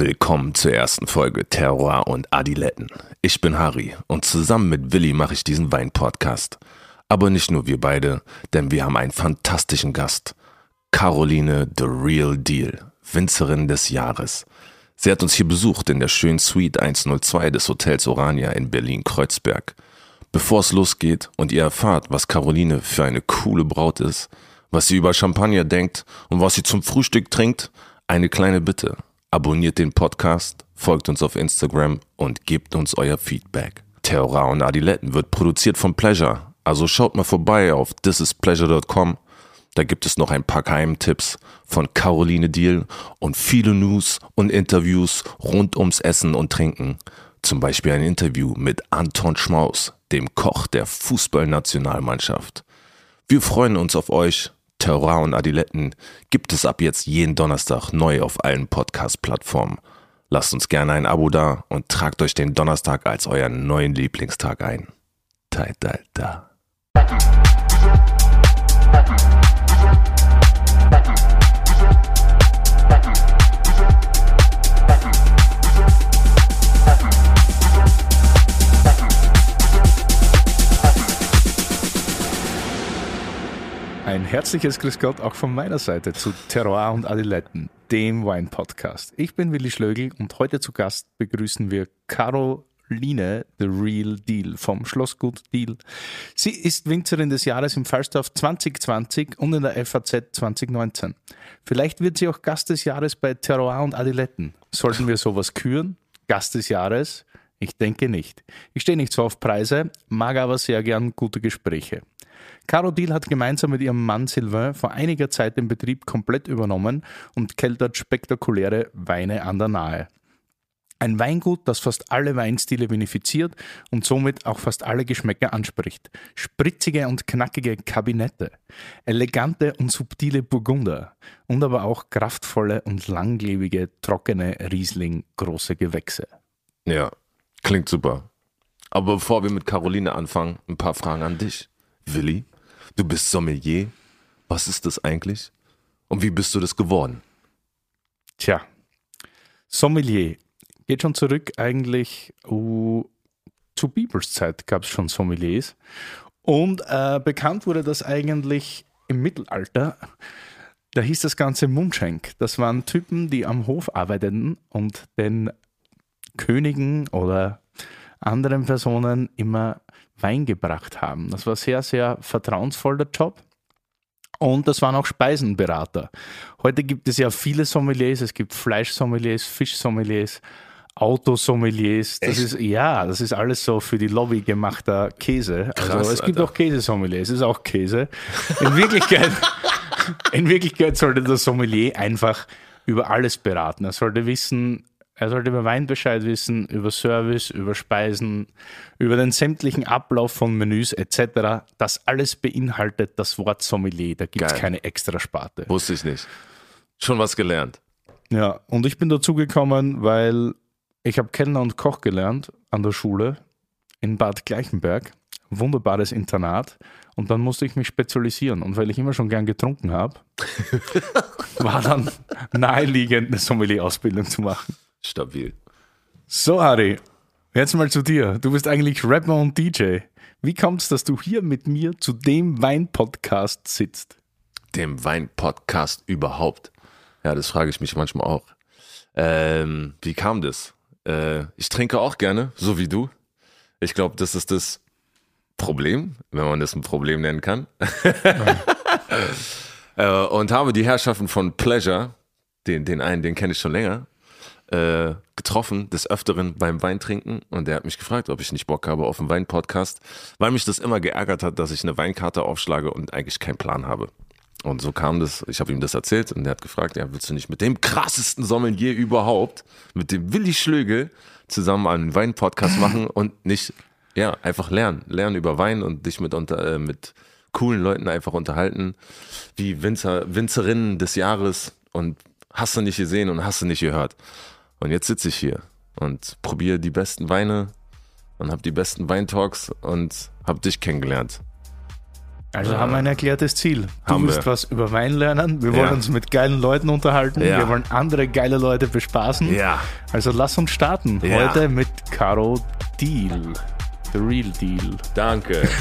Willkommen zur ersten Folge Terror und Adiletten. Ich bin Harry und zusammen mit Willi mache ich diesen Wein-Podcast. Aber nicht nur wir beide, denn wir haben einen fantastischen Gast. Caroline The Real Deal, Winzerin des Jahres. Sie hat uns hier besucht in der schönen Suite 102 des Hotels Orania in Berlin-Kreuzberg. Bevor es losgeht und ihr erfahrt, was Caroline für eine coole Braut ist, was sie über Champagner denkt und was sie zum Frühstück trinkt, eine kleine Bitte. Abonniert den Podcast, folgt uns auf Instagram und gebt uns euer Feedback. Terror und Adiletten wird produziert von Pleasure, also schaut mal vorbei auf thisispleasure.com. Da gibt es noch ein paar Geheimtipps von Caroline Deal und viele News und Interviews rund ums Essen und Trinken. Zum Beispiel ein Interview mit Anton Schmaus, dem Koch der Fußballnationalmannschaft. Wir freuen uns auf euch Terroir und Adiletten gibt es ab jetzt jeden Donnerstag neu auf allen Podcast-Plattformen. Lasst uns gerne ein Abo da und tragt euch den Donnerstag als euren neuen Lieblingstag ein. Ta ta ta. Ein herzliches Grüß Gott auch von meiner Seite zu Terroir und Adiletten, dem Wein-Podcast. Ich bin Willi Schlögl und heute zu Gast begrüßen wir Caroline The Real Deal vom Schlossgut Deal. Sie ist Winzerin des Jahres im Falstaff 2020 und in der FAZ 2019. Vielleicht wird sie auch Gast des Jahres bei Terroir und Adiletten. Sollten wir sowas küren? Gast des Jahres? Ich denke nicht. Ich stehe nicht so auf Preise, mag aber sehr gern gute Gespräche. Caro Diel hat gemeinsam mit ihrem Mann Sylvain vor einiger Zeit den Betrieb komplett übernommen und keltert spektakuläre Weine an der Nahe. Ein Weingut, das fast alle Weinstile benefiziert und somit auch fast alle Geschmäcker anspricht. Spritzige und knackige Kabinette, elegante und subtile Burgunder und aber auch kraftvolle und langlebige, trockene Riesling große Gewächse. Ja, klingt super. Aber bevor wir mit Caroline anfangen, ein paar Fragen an dich. Willi, Du bist Sommelier. Was ist das eigentlich? Und wie bist du das geworden? Tja, Sommelier geht schon zurück eigentlich uh, zu Bibels Zeit gab es schon Sommeliers. Und äh, bekannt wurde das eigentlich im Mittelalter. Da hieß das Ganze Mundschenk. Das waren Typen, die am Hof arbeiteten und den Königen oder anderen Personen immer Wein gebracht haben. Das war sehr, sehr vertrauensvoller Job. Und das waren auch Speisenberater. Heute gibt es ja viele Sommeliers. Es gibt Fleischsommeliers, Fischsommeliers, Autosommeliers. Das ist, ja, das ist alles so für die Lobby gemachter Käse. Also Krass, es gibt Alter. auch Käsesommeliers. Es ist auch Käse. In Wirklichkeit, in Wirklichkeit sollte der Sommelier einfach über alles beraten. Er sollte wissen, er sollte über Wein Bescheid wissen, über Service, über Speisen, über den sämtlichen Ablauf von Menüs etc. Das alles beinhaltet das Wort Sommelier. Da gibt es keine extra Sparte. Wusste ich nicht. Schon was gelernt. Ja, und ich bin dazu gekommen, weil ich habe Kellner und Koch gelernt an der Schule in Bad Gleichenberg. Wunderbares Internat. Und dann musste ich mich spezialisieren. Und weil ich immer schon gern getrunken habe, war dann naheliegend, eine Sommelier-Ausbildung zu machen. Stabil. So, Harry, jetzt mal zu dir. Du bist eigentlich Rapper und DJ. Wie kommt es, dass du hier mit mir zu dem Wein-Podcast sitzt? Dem Wein-Podcast überhaupt? Ja, das frage ich mich manchmal auch. Ähm, wie kam das? Äh, ich trinke auch gerne, so wie du. Ich glaube, das ist das Problem, wenn man das ein Problem nennen kann. äh, und habe die Herrschaften von Pleasure, den, den einen, den kenne ich schon länger, äh, getroffen, des Öfteren beim Weintrinken und der hat mich gefragt, ob ich nicht Bock habe auf einen Wein-Podcast, weil mich das immer geärgert hat, dass ich eine Weinkarte aufschlage und eigentlich keinen Plan habe. Und so kam das, ich habe ihm das erzählt und der hat gefragt, ja, willst du nicht mit dem krassesten Sommelier überhaupt, mit dem Willi Schlögel, zusammen einen Wein-Podcast machen und nicht, ja, einfach lernen, lernen über Wein und dich mit, unter, äh, mit coolen Leuten einfach unterhalten, wie Winzer, Winzerinnen des Jahres und hast du nicht gesehen und hast du nicht gehört. Und jetzt sitze ich hier und probiere die besten Weine und habe die besten Weintalks und habe dich kennengelernt. Also haben wir ein erklärtes Ziel. Du Haben willst wir. was über Wein lernen. Wir Ja. wollen uns mit geilen Leuten unterhalten. Ja. Wir wollen andere geile Leute bespaßen. Ja. Also lass uns starten. Ja. Heute mit Caro Deal. The Real Deal. Danke.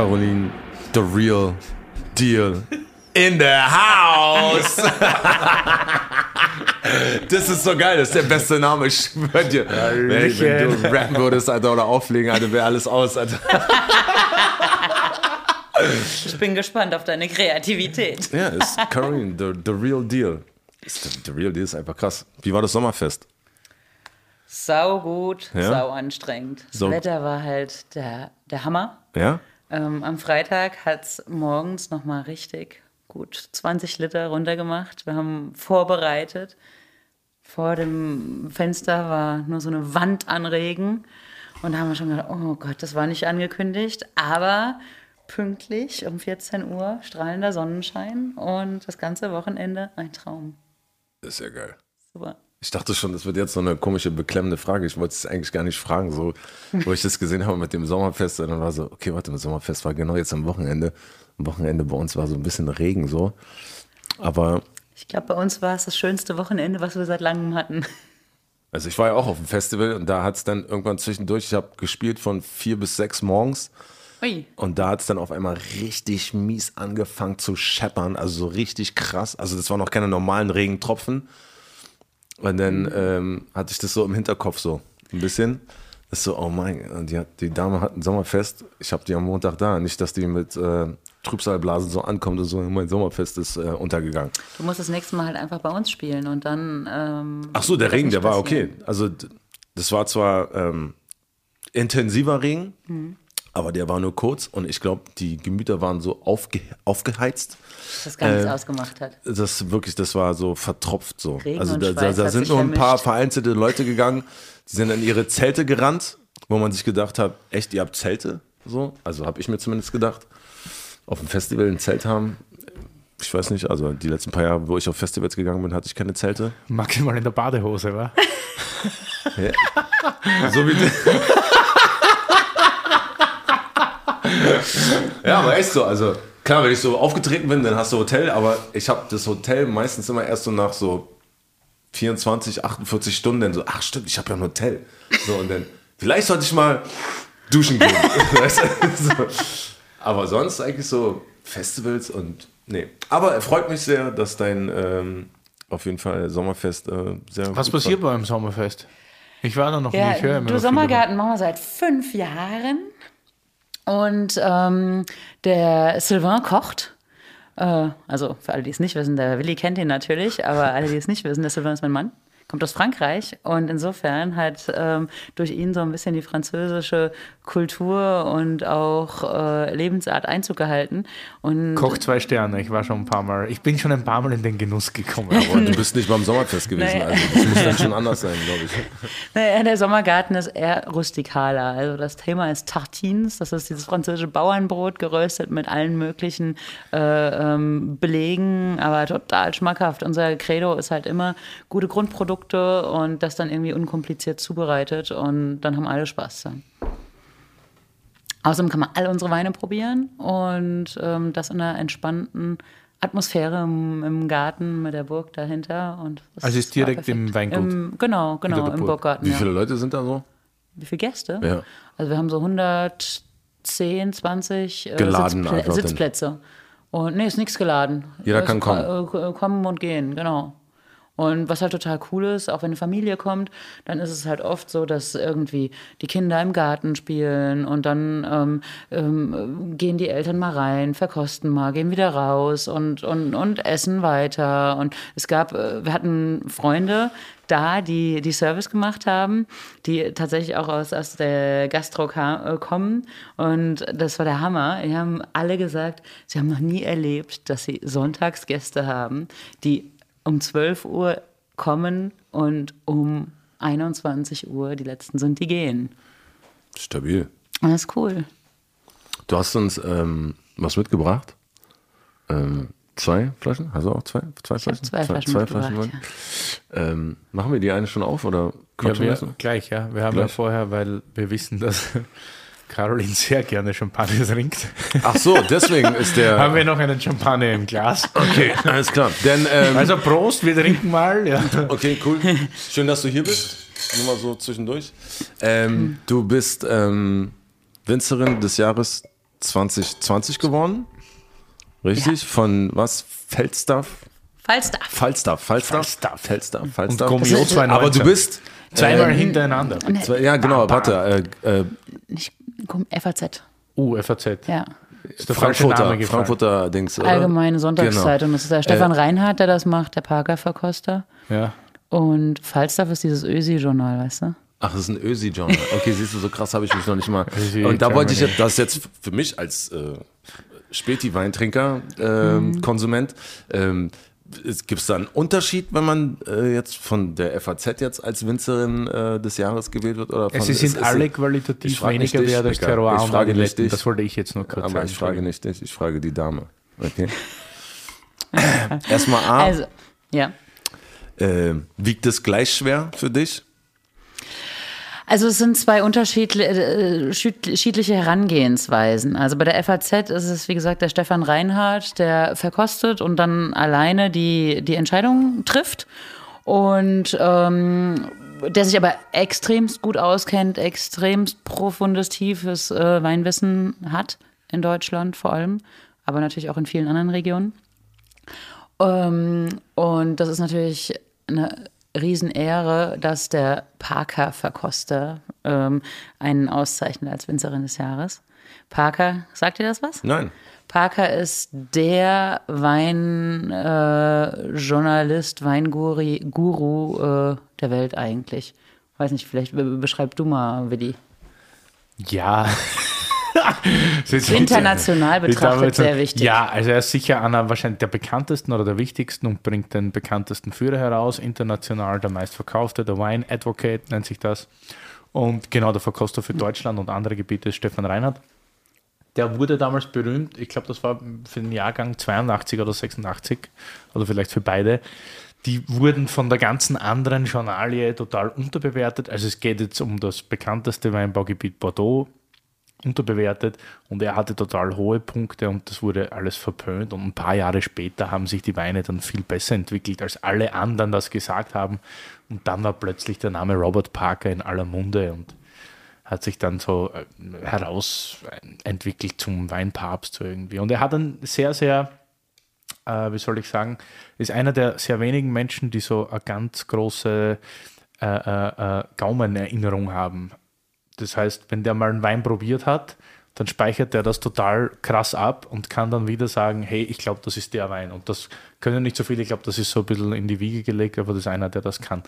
Caroline, the real deal in the house. Das ist so geil, das ist der beste Name, ich schwör dir. Wenn, wenn du rappen würdest, Alter, oder auflegen, Alter, wäre alles aus, Alter. Ich bin gespannt auf deine Kreativität. Ja, ist Caroline, the, the real deal. Ist the real deal ist einfach krass. Wie war das Sommerfest? Sau gut, Ja? sau anstrengend. Das So. Wetter war halt der, der Hammer. Ja? Ähm, am Freitag hat es morgens nochmal richtig gut 20 Liter runtergemacht. Wir haben vorbereitet. Vor dem Fenster war nur so eine Wand an Regen. Und da haben wir schon gedacht, oh Gott, das war nicht angekündigt. Aber pünktlich um 14 Uhr strahlender Sonnenschein und das ganze Wochenende ein Traum. Das ist ja geil. Super. Ich dachte schon, das wird jetzt so eine komische, beklemmende Frage. Ich wollte es eigentlich gar nicht fragen, so, wo ich das gesehen habe mit dem Sommerfest. Und dann war so, okay, warte, das Sommerfest war genau jetzt am Wochenende. Am Wochenende bei uns war so ein bisschen Regen so. Aber, Ich glaube, bei uns war es das schönste Wochenende, was wir seit langem hatten. also ich war ja auch auf dem Festival und da hat es dann irgendwann zwischendurch, ich habe gespielt von vier bis sechs morgens. Ui. Und da hat es dann auf einmal richtig mies angefangen zu scheppern, also so richtig krass. Also das waren noch keine normalen Regentropfen. Und dann ähm, hatte ich das so im Hinterkopf so ein bisschen. Das ist so, oh mein, die, hat, die Dame hat ein Sommerfest. Ich habe die am Montag da. Nicht, dass die mit äh, Trübsalblasen so ankommt und so, mein Sommerfest ist äh, untergegangen. Du musst das nächste Mal halt einfach bei uns spielen und dann. Ähm, Ach so, der Regen, der war okay. Also das war zwar ähm, intensiver Regen, Mhm. Aber der war nur kurz und ich glaube, die Gemüter waren so aufge aufgeheizt. dass das gar nichts Äh, ausgemacht hat. Das wirklich, das war so vertropft so. Regen also und da, da, da sind nur ein paar vereinzelte Leute gegangen, die sind in ihre Zelte gerannt, wo man sich gedacht hat, echt, ihr habt Zelte? So, also habe ich mir zumindest gedacht. Auf dem Festival ein Zelt haben, ich weiß nicht, also die letzten paar Jahre, wo ich auf Festivals gegangen bin, hatte ich keine Zelte. Maximal in der Badehose, wa? So wie Ja, aber echt so. Also klar, wenn ich so aufgetreten bin, dann hast du Hotel, aber ich habe das Hotel meistens immer erst so nach so 24, 48 Stunden dann so, ach stimmt, ich habe ja ein Hotel. So und dann, vielleicht sollte ich mal duschen gehen. weißt du? so. Aber sonst eigentlich so Festivals und nee. Aber er freut mich sehr, dass dein ähm, auf jeden Fall Sommerfest äh, sehr Was gut war. passiert beim Sommerfest? Ich war da noch Ja, nie. Ich höre immer du Sommergarten machen wir seit fünf Jahren. Und ähm, der Sylvain kocht. Äh, also für alle, die es nicht wissen, der Willi kennt ihn natürlich, aber alle, die es nicht wissen, der Sylvain ist mein Mann. Kommt aus Frankreich und insofern hat ähm, durch ihn so ein bisschen die französische Kultur und auch äh, Lebensart Einzug gehalten. Und Koch zwei Sterne, ich war schon ein paar Mal. Ich bin schon ein paar Mal in den Genuss gekommen. Aber du bist nicht beim Sommerfest gewesen, Nee. also das muss dann schon anders sein, glaube ich. Naja, der Sommergarten ist eher rustikaler. Also das Thema ist Tartines, das ist dieses französische Bauernbrot geröstet mit allen möglichen äh, ähm, Belegen, aber total schmackhaft. Unser Credo ist halt immer gute Grundprodukte und das dann irgendwie unkompliziert zubereitet und dann haben alle Spaß dran. Außerdem kann man alle unsere Weine probieren und ähm, das in einer entspannten Atmosphäre im, im Garten mit der Burg dahinter. Und Also ist direkt im. Weingut? Im, genau, genau, im Burg. Burggarten. Wie ja. viele Leute sind da so? Wie viele Gäste? Ja. Also wir haben so 110, 20 äh, Geladen Sitzplä. Sitzplätze. Und nee, ist nichts geladen. Jeder Es kann ist kommen. äh, Kommen und gehen, genau. Und was halt total cool ist, auch wenn eine Familie kommt, dann ist es halt oft so, dass irgendwie die Kinder im Garten spielen und dann ähm, ähm, gehen die Eltern mal rein, verkosten mal, gehen wieder raus und, und, und essen weiter. Und es gab, äh, wir hatten Freunde da, die, die Service gemacht haben, die tatsächlich auch aus, aus der Gastro ka- äh, kommen. Und das war der Hammer. Die haben alle gesagt, sie haben noch nie erlebt, dass sie Sonntagsgäste haben, die um 12 Uhr kommen und um 21 Uhr, die letzten sind, die gehen. Stabil. Das ist cool. Du hast uns ähm, was mitgebracht. Ähm, Zwei Flaschen? Hast du auch zwei? Zwei Flaschen? zwei Flaschen zwei mitgebracht, Wein. Ähm, machen wir die eine schon auf oder Ja, wir, lassen? gleich, ja. Wir haben ja Gleich. vorher, weil wir wissen, dass Caroline sehr gerne Champagner trinkt, Ach so, deswegen ist der. haben wir noch einen Champagner im Glas. Okay, alles klar. Denn, ähm, Also Prost, wir trinken mal. Ja. okay, cool. Schön, dass du hier bist. Nur mal so zwischendurch. Ähm, du bist ähm, Winzerin des Jahres 2020 geworden. Richtig? Von was? Felstaff? Falstaff. Falstaff, Falstaff, Falstaff. Falstaff, Und Falstaff. Gomio 2019. Aber du bist zweimal ähm, hintereinander. zwei, ja genau, warte, äh, äh, Nicht, komm, FAZ. Uh, FAZ. Ja. Ist der Frankfurter. Frankfurter Dings. oder? Allgemeine Sonntagszeitung. Das ist der Stefan Äh, Reinhardt, der das macht, der Parker-Verkoster. Ja. Und Falstaff ist dieses Ösi-Journal, weißt du? Ach, das ist ein Ösi-Journal. Okay, siehst du, so krass habe ich mich noch nicht mal. Ösi Und da wollte ich jetzt, das ist jetzt für mich als äh, Späti-Weintrinker, ähm, Konsument, ähm, Gibt es da einen Unterschied, wenn man äh, jetzt von der FAZ jetzt als Winzerin äh, des Jahres gewählt wird? Oder von, Sie sind ist- alle qualitativ weniger wert als. Terroir Ich und frage nicht Adiletten. dich. Das wollte ich jetzt nur kurz Aber sagen. ich frage nicht dich, ich frage die Dame. Okay. Erstmal A, Also, ja. äh, wiegt es gleich schwer für dich? Also es sind zwei unterschiedli- äh, unterschiedliche Herangehensweisen. Also bei der FAZ ist es, wie gesagt, der Stefan Reinhardt, der verkostet und dann alleine die, die Entscheidung trifft. Und ähm, der sich aber extremst gut auskennt, extremst profundes, tiefes äh, Weinwissen hat, in Deutschland vor allem, aber natürlich auch in vielen anderen Regionen. Ähm, und das ist natürlich eine Riesenehre, dass der Parker-Verkoster ähm, einen auszeichnet als Winzerin des Jahres. Parker, sagt ihr das was? Nein. Parker ist der Weinjournalist, äh, Journalist, Weinguru Guru, äh, der Welt eigentlich. Weiß nicht, vielleicht be beschreib du mal, Willi. Ja. International betrachtet sehr wichtig. Ja, also er ist sicher einer wahrscheinlich der bekanntesten oder der wichtigsten und bringt den bekanntesten Führer heraus. International der meistverkaufte, der Wine Advocate nennt sich das. Und genau der Verkoster für Deutschland und andere Gebiete ist Stefan Reinhardt. Der wurde damals berühmt, ich glaube, das war für den Jahrgang 82 oder 86 oder vielleicht für beide. Die wurden von der ganzen anderen Journalie total unterbewertet. Also es geht jetzt um das bekannteste Weinbaugebiet Bordeaux, unterbewertet und er hatte total hohe Punkte und das wurde alles verpönt und ein paar Jahre später haben sich die Weine dann viel besser entwickelt, als alle anderen das gesagt haben und dann war plötzlich der Name Robert Parker in aller Munde und hat sich dann so äh, herausentwickelt zum Weinpapst irgendwie und er hat einen sehr, sehr äh, wie soll ich sagen, ist einer der sehr wenigen Menschen, die so eine ganz große äh, äh, äh, Gaumenerinnerung haben. Das heißt, wenn der mal einen Wein probiert hat, dann speichert er das total krass ab und kann dann wieder sagen, hey, ich glaube, das ist der Wein. Und das können nicht so viele, ich glaube, das ist so ein bisschen in die Wiege gelegt, aber das ist einer, der das kann.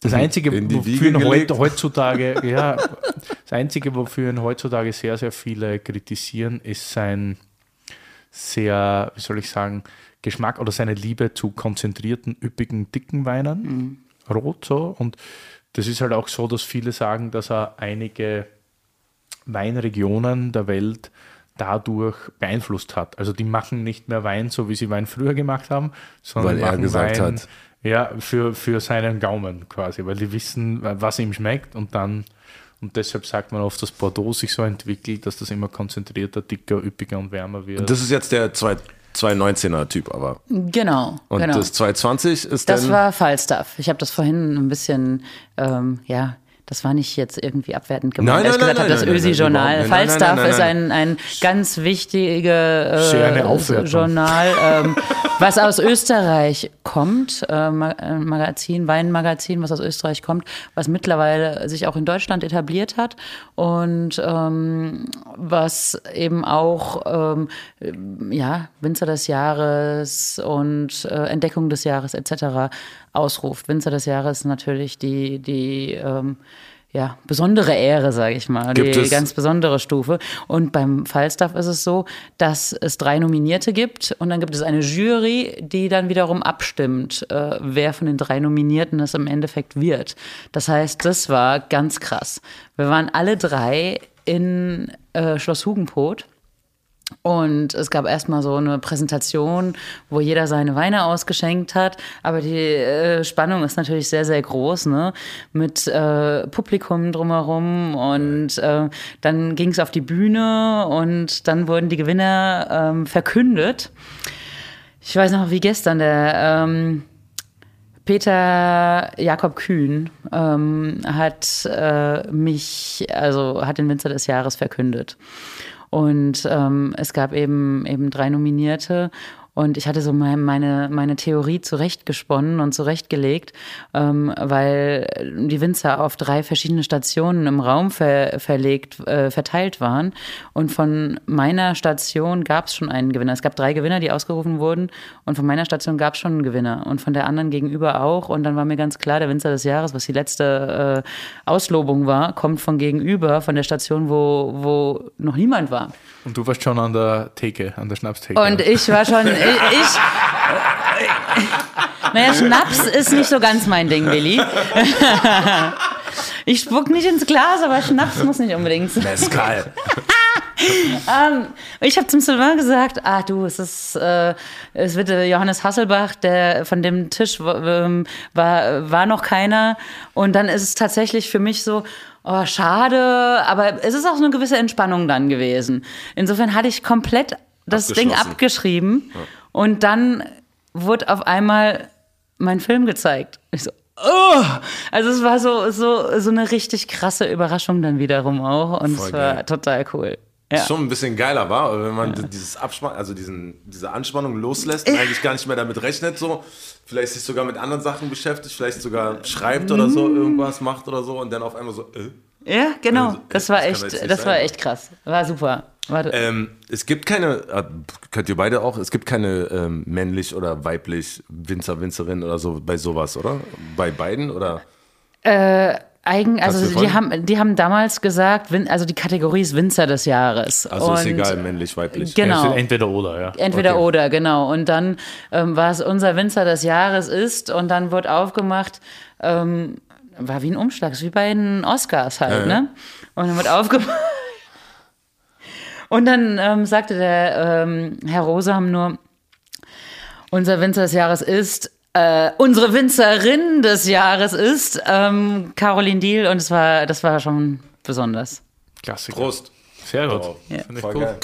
Das Einzige, wofür ihn heutzutage, ja, das Einzige, wofür ihn heutzutage sehr, sehr viele kritisieren, ist sein sehr, wie soll ich sagen, Geschmack oder seine Liebe zu konzentrierten, üppigen, dicken Weinen. Rot so. Und das ist halt auch so, dass viele sagen, dass er einige Weinregionen der Welt dadurch beeinflusst hat. Also die machen nicht mehr Wein, so wie sie Wein früher gemacht haben, sondern Weil er machen gesagt Wein, hat. Ja, für, für seinen Gaumen quasi, weil die wissen, was ihm schmeckt und dann und deshalb sagt man oft, dass Bordeaux sich so entwickelt, dass das immer konzentrierter, dicker, üppiger und wärmer wird. Das ist jetzt der 2 219er Typ, aber. Genau, Und genau. das 220 ist Das dann. war Falstaff. Ich habe das vorhin ein bisschen, ähm, ja, das war nicht jetzt irgendwie abwertend gemeint, Nein, als ich nein, gesagt nein, habe, das Ösi-Journal. Falstaff ist ein, ein ganz wichtiges äh. Journal, ähm, was aus Österreich kommt, äh, äh, Magazin, Weinmagazin, was aus Österreich kommt, was mittlerweile sich auch in Deutschland etabliert hat und ähm, was eben auch ähm, ja, Winzer des Jahres und äh, Entdeckung des Jahres etc. ausruft. Winzer des Jahres natürlich die, die ähm, ja, besondere Ehre, sage ich mal, Gibt die es- ganz besondere Stufe. Und beim Falstaff ist es so, dass es drei Nominierte gibt und dann gibt es eine Jury, die dann wiederum abstimmt, äh, wer von den drei Nominierten es im Endeffekt wird. Das heißt, das war ganz krass. Wir waren alle drei in äh, Schloss Hugenpot Und es gab erstmal so eine Präsentation, wo jeder seine Weine ausgeschenkt hat. Aber die äh, Spannung ist natürlich sehr, sehr groß, ne? Mit äh, Publikum drumherum. Und äh, dann ging es auf die Bühne und dann wurden die Gewinner ähm, verkündet. Ich weiß noch wie gestern, der ähm, Peter Jakob Kühn ähm, hat äh, mich, also hat den Winzer des Jahres verkündet. Und ähm, es gab eben eben drei Nominierte und ich hatte so meine, meine Theorie zurechtgesponnen und zurechtgelegt, ähm, weil die Winzer auf drei verschiedene Stationen im Raum ver, verlegt, äh, verteilt waren. Und von meiner Station gab es schon einen Gewinner. Es gab drei Gewinner, die ausgerufen wurden. Und von meiner Station gab es schon einen Gewinner. Und von der anderen gegenüber auch. Und dann war mir ganz klar, der Winzer des Jahres, was die letzte äh, Auslobung war, kommt von gegenüber, von der Station, wo, wo noch niemand war. Und du warst schon an der Theke, an der Schnapstheke. Und ich war schon, ich, ich naja, Schnaps ist nicht so ganz mein Ding, Willi. Ich spuck nicht ins Glas, aber Schnaps muss nicht unbedingt sein. Mescal. ähm, ich habe zum Sylvain gesagt, ah du, es ist, äh, es wird äh, Johannes Hasselbach, der von dem Tisch ähm, war, war noch keiner. Und dann ist es tatsächlich für mich so, oh, schade, aber es ist auch so eine gewisse Entspannung dann gewesen. Insofern hatte ich komplett das Ding abgeschrieben ja. und dann wurde auf einmal mein Film gezeigt. Ich so, oh! Also es war so, so, so eine richtig krasse Überraschung dann wiederum auch und Voll es war geil. total cool. Ja. Schon ein bisschen geiler war, wenn man ja. dieses Abspann, also diesen, diese Anspannung loslässt und eigentlich gar nicht mehr damit rechnet, so vielleicht sich sogar mit anderen Sachen beschäftigt, vielleicht sogar schreibt oder so, irgendwas macht oder so und dann auf einmal so, äh. Ja, genau. Also, das war das echt, das war echt krass. War super. Ähm, es gibt keine, äh, könnt ihr beide auch, es gibt keine ähm, männlich oder weiblich Winzer, Winzerin oder so bei sowas, oder? Bei beiden oder? Äh, Eigen, also die haben, die haben damals gesagt, also die Kategorie ist Winzer des Jahres. Also und ist egal, männlich, weiblich. Genau. Ja, entweder oder, ja. Entweder okay. oder, genau. Und dann, ähm, was unser Winzer des Jahres ist, und dann wird aufgemacht, ähm, war wie ein Umschlag, wie bei den Oscars halt, ja, ne? Und dann wird aufgemacht. Und dann ähm, sagte der ähm, Herr Rosam nur, unser Winzer des Jahres ist äh, unsere Winzerin des Jahres ist ähm, Caroline Diel und es war, das war schon besonders. Klassiker. Prost. Sehr gut. Wow. Ja. Finde ich cool. Geil.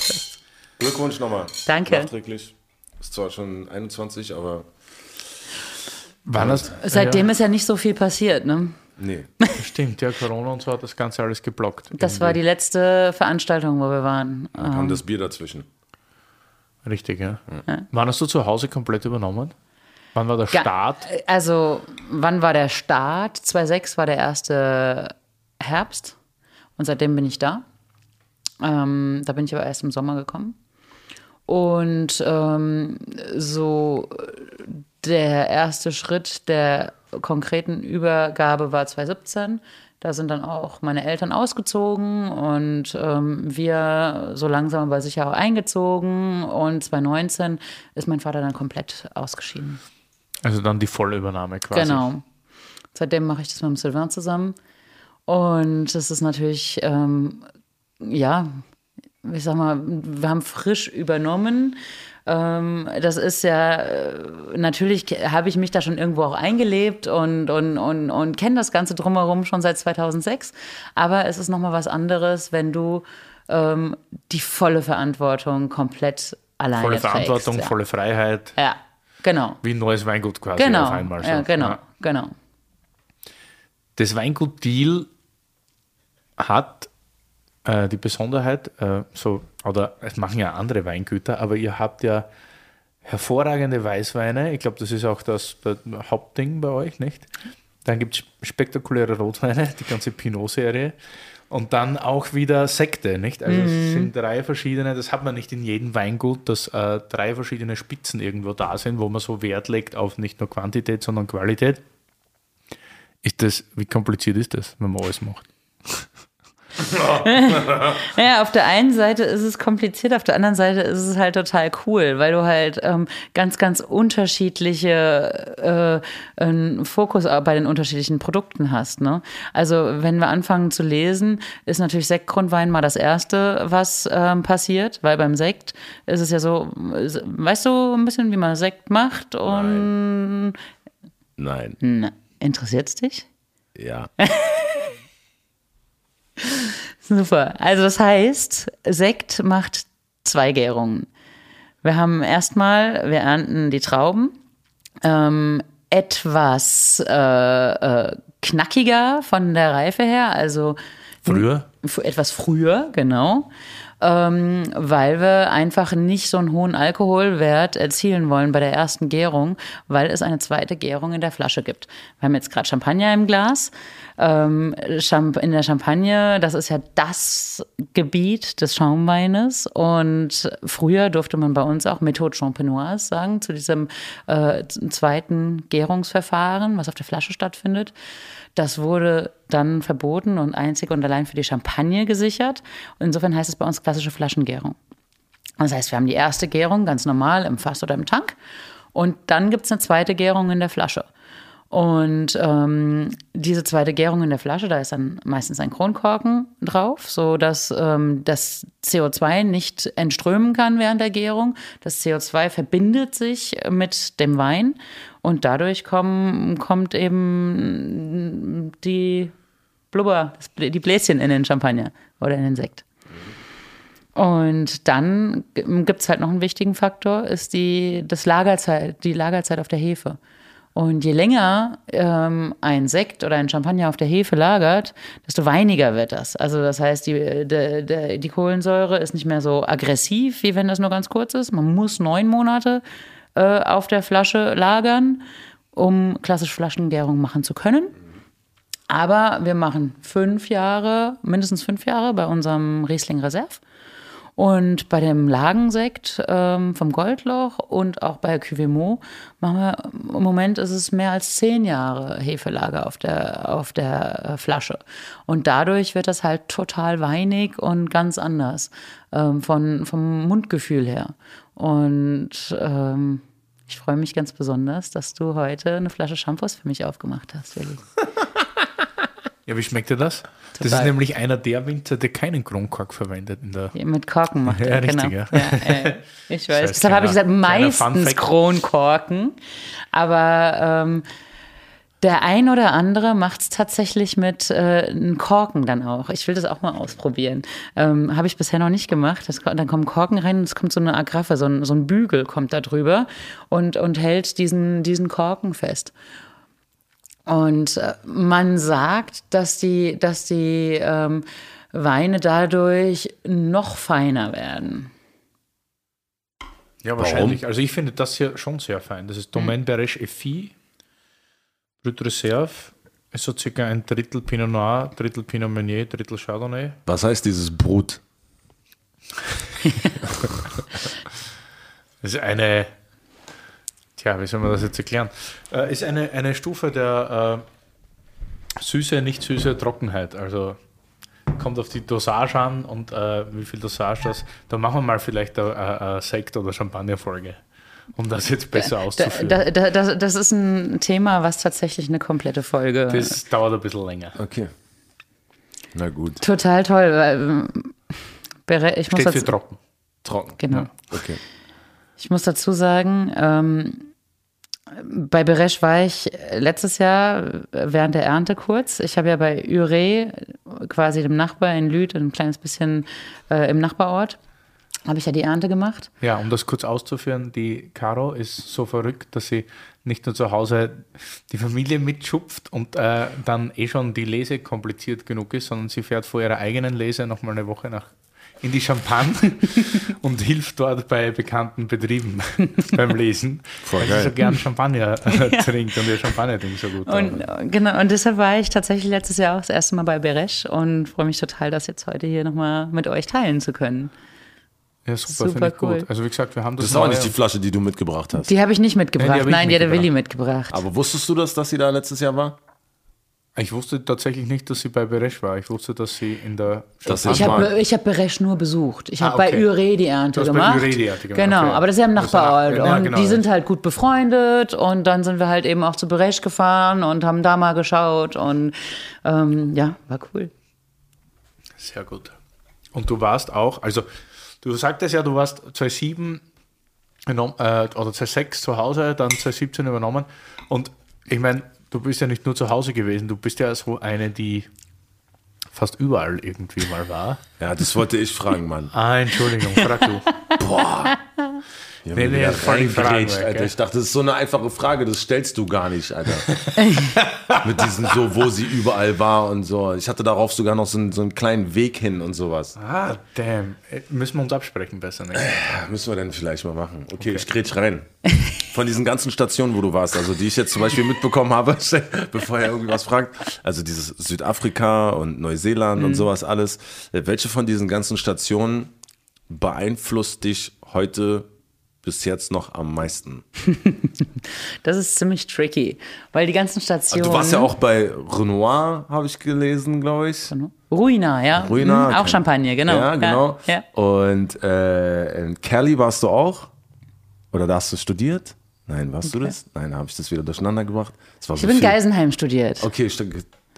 Glückwunsch nochmal. Danke. Nachträglich. Ist zwar schon 21, aber. Wann das? Seitdem ja. ist ja nicht so viel passiert, ne? Nee. Stimmt, ja, Corona und so hat das Ganze alles geblockt. Das irgendwie. war die letzte Veranstaltung, wo wir waren. Da kam ähm. das Bier dazwischen. Richtig, ja. ja. Wann hast du zu Hause komplett übernommen? Wann war der Start? Also, wann war der Start? 2006 war der erste Herbst und seitdem bin ich da. Ähm, da bin ich aber erst im Sommer gekommen. Und ähm, so der erste Schritt der konkreten Übergabe war 2017. Da sind dann auch meine Eltern ausgezogen und ähm, wir so langsam aber sicher auch eingezogen. Und 2019 ist mein Vater dann komplett ausgeschieden. Also dann die Vollübernahme quasi. Genau. Seitdem mache ich das mit dem Sylvain zusammen. Und das ist natürlich, ähm, ja, ich sag mal, wir haben frisch übernommen. Ähm, das ist ja, äh, natürlich habe ich mich da schon irgendwo auch eingelebt und, und, und, und kenne das Ganze drumherum schon seit 2006. Aber es ist nochmal was anderes, wenn du ähm, die volle Verantwortung komplett alleine Volle Verantwortung, trägst, ja. volle Freiheit. Ja. Genau. Wie ein neues Weingut quasi genau. auf einmal. So. Ja, genau, ja. genau. Das Weingut Deal hat äh, die Besonderheit, äh, so, oder es machen ja andere Weingüter, aber ihr habt ja hervorragende Weißweine. Ich glaube, das ist auch das, das Hauptding bei euch, nicht? Dann gibt es spektakuläre Rotweine, die ganze Pinot-Serie. Und dann auch wieder Sekte, nicht? Also mhm. es sind drei verschiedene, das hat man nicht in jedem Weingut, dass äh, drei verschiedene Spitzen irgendwo da sind, wo man so Wert legt auf nicht nur Quantität, sondern Qualität. Ist das, wie kompliziert ist das, wenn man alles macht? ja, auf der einen Seite ist es kompliziert, auf der anderen Seite ist es halt total cool, weil du halt ähm, ganz, ganz unterschiedliche äh, einen Fokus bei den unterschiedlichen Produkten hast. Ne? Also wenn wir anfangen zu lesen, ist natürlich Sektgrundwein mal das Erste, was ähm, passiert, weil beim Sekt ist es ja so, weißt du ein bisschen, wie man Sekt macht und Nein. Nein. interessiert es dich? Ja. Super. Also das heißt, Sekt macht zwei Gärungen. Wir haben erstmal, wir ernten die Trauben, ähm, etwas äh, äh, knackiger von der Reife her, also Früher? etwas früher, genau, ähm, weil wir einfach nicht so einen hohen Alkoholwert erzielen wollen bei der ersten Gärung, weil es eine zweite Gärung in der Flasche gibt. Wir haben jetzt gerade Champagner im Glas. Ähm, in der Champagne, das ist ja das Gebiet des Schaumweines. Und früher durfte man bei uns auch Methode Champenoise sagen, zu diesem äh, zweiten Gärungsverfahren, was auf der Flasche stattfindet. Das wurde dann verboten und einzig und allein für die Champagne gesichert. Insofern heißt es bei uns klassische Flaschengärung. Das heißt, wir haben die erste Gärung ganz normal im Fass oder im Tank. Und dann gibt es eine zweite Gärung in der Flasche. Und ähm, diese zweite Gärung in der Flasche, da ist dann meistens ein Kronkorken drauf, so dass ähm, das CO2 nicht entströmen kann während der Gärung. Das CO2 verbindet sich mit dem Wein und dadurch kommen, kommt eben die Blubber, die Bläschen in den Champagner oder in den Sekt. Und dann gibt es halt noch einen wichtigen Faktor, ist die, das Lagerzeit, die Lagerzeit auf der Hefe. Und je länger ähm, ein Sekt oder ein Champagner auf der Hefe lagert, desto weiniger wird das. Also das heißt, die, de, de, die Kohlensäure ist nicht mehr so aggressiv, wie wenn das nur ganz kurz ist. Man muss neun Monate äh, auf der Flasche lagern, um klassische Flaschengärung machen zu können. Aber wir machen fünf Jahre, mindestens fünf Jahre bei unserem Riesling Reserve. Und bei dem Lagensekt ähm, vom Goldloch und auch bei Cuvée machen wir, im Moment ist es mehr als zehn Jahre Hefelager auf der, auf der äh, Flasche. Und dadurch wird das halt total weinig und ganz anders ähm, von, vom Mundgefühl her. Und ähm, ich freue mich ganz besonders, dass du heute eine Flasche Shampoos für mich aufgemacht hast, Willi. Ja, wie schmeckt dir das? Das Total. ist nämlich einer der Winzer, der keinen Kronkork verwendet in der. Mit Korken macht Ja, er, richtig, genau. ja. äh, ich weiß. heißt, Deshalb habe ich gesagt, meistens. Kronkorken. Aber ähm, der ein oder andere macht es tatsächlich mit äh, einem Korken dann auch. Ich will das auch mal ausprobieren. Ähm, habe ich bisher noch nicht gemacht. Das, dann kommen Korken rein und es kommt so eine Agraffe, so ein, so ein Bügel kommt da drüber und, und hält diesen, diesen Korken fest. Und äh, man sagt, dass die, dass die ähm, Weine dadurch noch feiner werden. Ja, wahrscheinlich. Also ich finde das hier schon sehr fein. Das ist Domaine Bereche Effi, Brut Reserve. Ist so circa ein Drittel Pinot Noir, Drittel Pinot Meunier, Drittel Chardonnay. Was heißt dieses Brut? Das ist eine, tja, wie soll man das jetzt erklären? Äh, ist eine, eine Stufe der äh, Süße, nicht süße Trockenheit. Also kommt auf die Dosage an und äh, wie viel Dosage das. Da machen wir mal vielleicht eine, eine, eine Sekt- oder Champagner-Folge, um das jetzt besser Da, auszuführen. da, da, das, das ist ein Thema, was tatsächlich eine komplette Folge. Das dauert ein bisschen länger. Okay. Na gut. Total toll. Weil, ich muss, Steht für dazu, trocken. Trocken. genau. Okay. ich muss dazu sagen, ähm, bei Beresch war ich letztes Jahr während der Ernte kurz. Ich habe ja bei Ure, quasi dem Nachbar in Lüth, ein kleines bisschen äh, im Nachbarort, habe ich ja die Ernte gemacht. Ja, um das kurz auszuführen, die Caro ist so verrückt, dass sie nicht nur zu Hause die Familie mitschupft und äh, dann eh schon die Lese kompliziert genug ist, sondern sie fährt vor ihrer eigenen Lese nochmal eine Woche nach in die Champagne und hilft dort bei bekannten Betrieben beim Lesen, Voll weil geil. sie so gern Champagner äh, trinkt und ihr Champagner-Ding so gut Und genau, und deshalb war ich tatsächlich letztes Jahr auch das erste Mal bei Beresch und freue mich total, das jetzt heute hier nochmal mit euch teilen zu können. Ja, super, super finde ich cool. gut. Also wie gesagt, wir haben das, Das ist auch nicht die Flasche, die du mitgebracht hast. Die habe ich nicht mitgebracht. Nein, die Nein, die hat der. Willi mitgebracht. Aber wusstest du das, dass sie da letztes Jahr war? Ich wusste tatsächlich nicht, dass sie bei Beresch war. Ich wusste, dass sie in der Das Champagne- Ich habe hab Beresch nur besucht. Ich habe Ah, okay. bei Ure die Ernte Du hast bei gemacht. Ure die Ernte gemacht, Genau, okay. aber das ist ja im Nachbarort. nach- ja, und genau, die ja. sind halt gut befreundet. Und dann sind wir halt eben auch zu Beresch gefahren und haben da mal geschaut. Und ähm, ja, war cool. Sehr gut. Und du warst auch, also du sagtest ja, du warst 2007 genommen, äh, oder 2006 zu Hause, dann 2017 übernommen. Und ich meine, du bist ja nicht nur zu Hause gewesen, du bist ja so eine, die fast überall irgendwie mal war. Ja, das wollte ich fragen, Mann. Ah, Entschuldigung, frag du. Ja, Nee, nee, voll die Fragen weg, Alter. Ich dachte, das ist so eine einfache Frage, das stellst du gar nicht, Alter. Mit diesem so, wo sie überall war und so. Ich hatte darauf sogar noch so einen, so einen kleinen Weg hin und sowas. Ah, damn. Äh, Müssen wir uns absprechen besser, ne? Ja, müssen wir denn vielleicht mal machen. Okay, ich grätsch rein. Von diesen ganzen Stationen, wo du warst, also die ich jetzt zum Beispiel mitbekommen habe, bevor er irgendwie was fragt, also dieses Südafrika und Neuseeland und sowas alles. Äh, Welche von diesen ganzen Stationen beeinflusst dich heute bis jetzt noch am meisten? Das ist ziemlich tricky, weil die ganzen Stationen. Du warst ja auch bei Renoir, habe ich gelesen, glaube ich. Ruina, ja. Ruina. Mhm, auch okay. Champagner, genau. Ja, genau. Ja, Und äh, in Kelly warst du auch? Oder da hast du studiert? Nein, warst du das? Nein, habe ich das wieder durcheinander gebracht. Ich so habe in viel. Geisenheim studiert. Okay,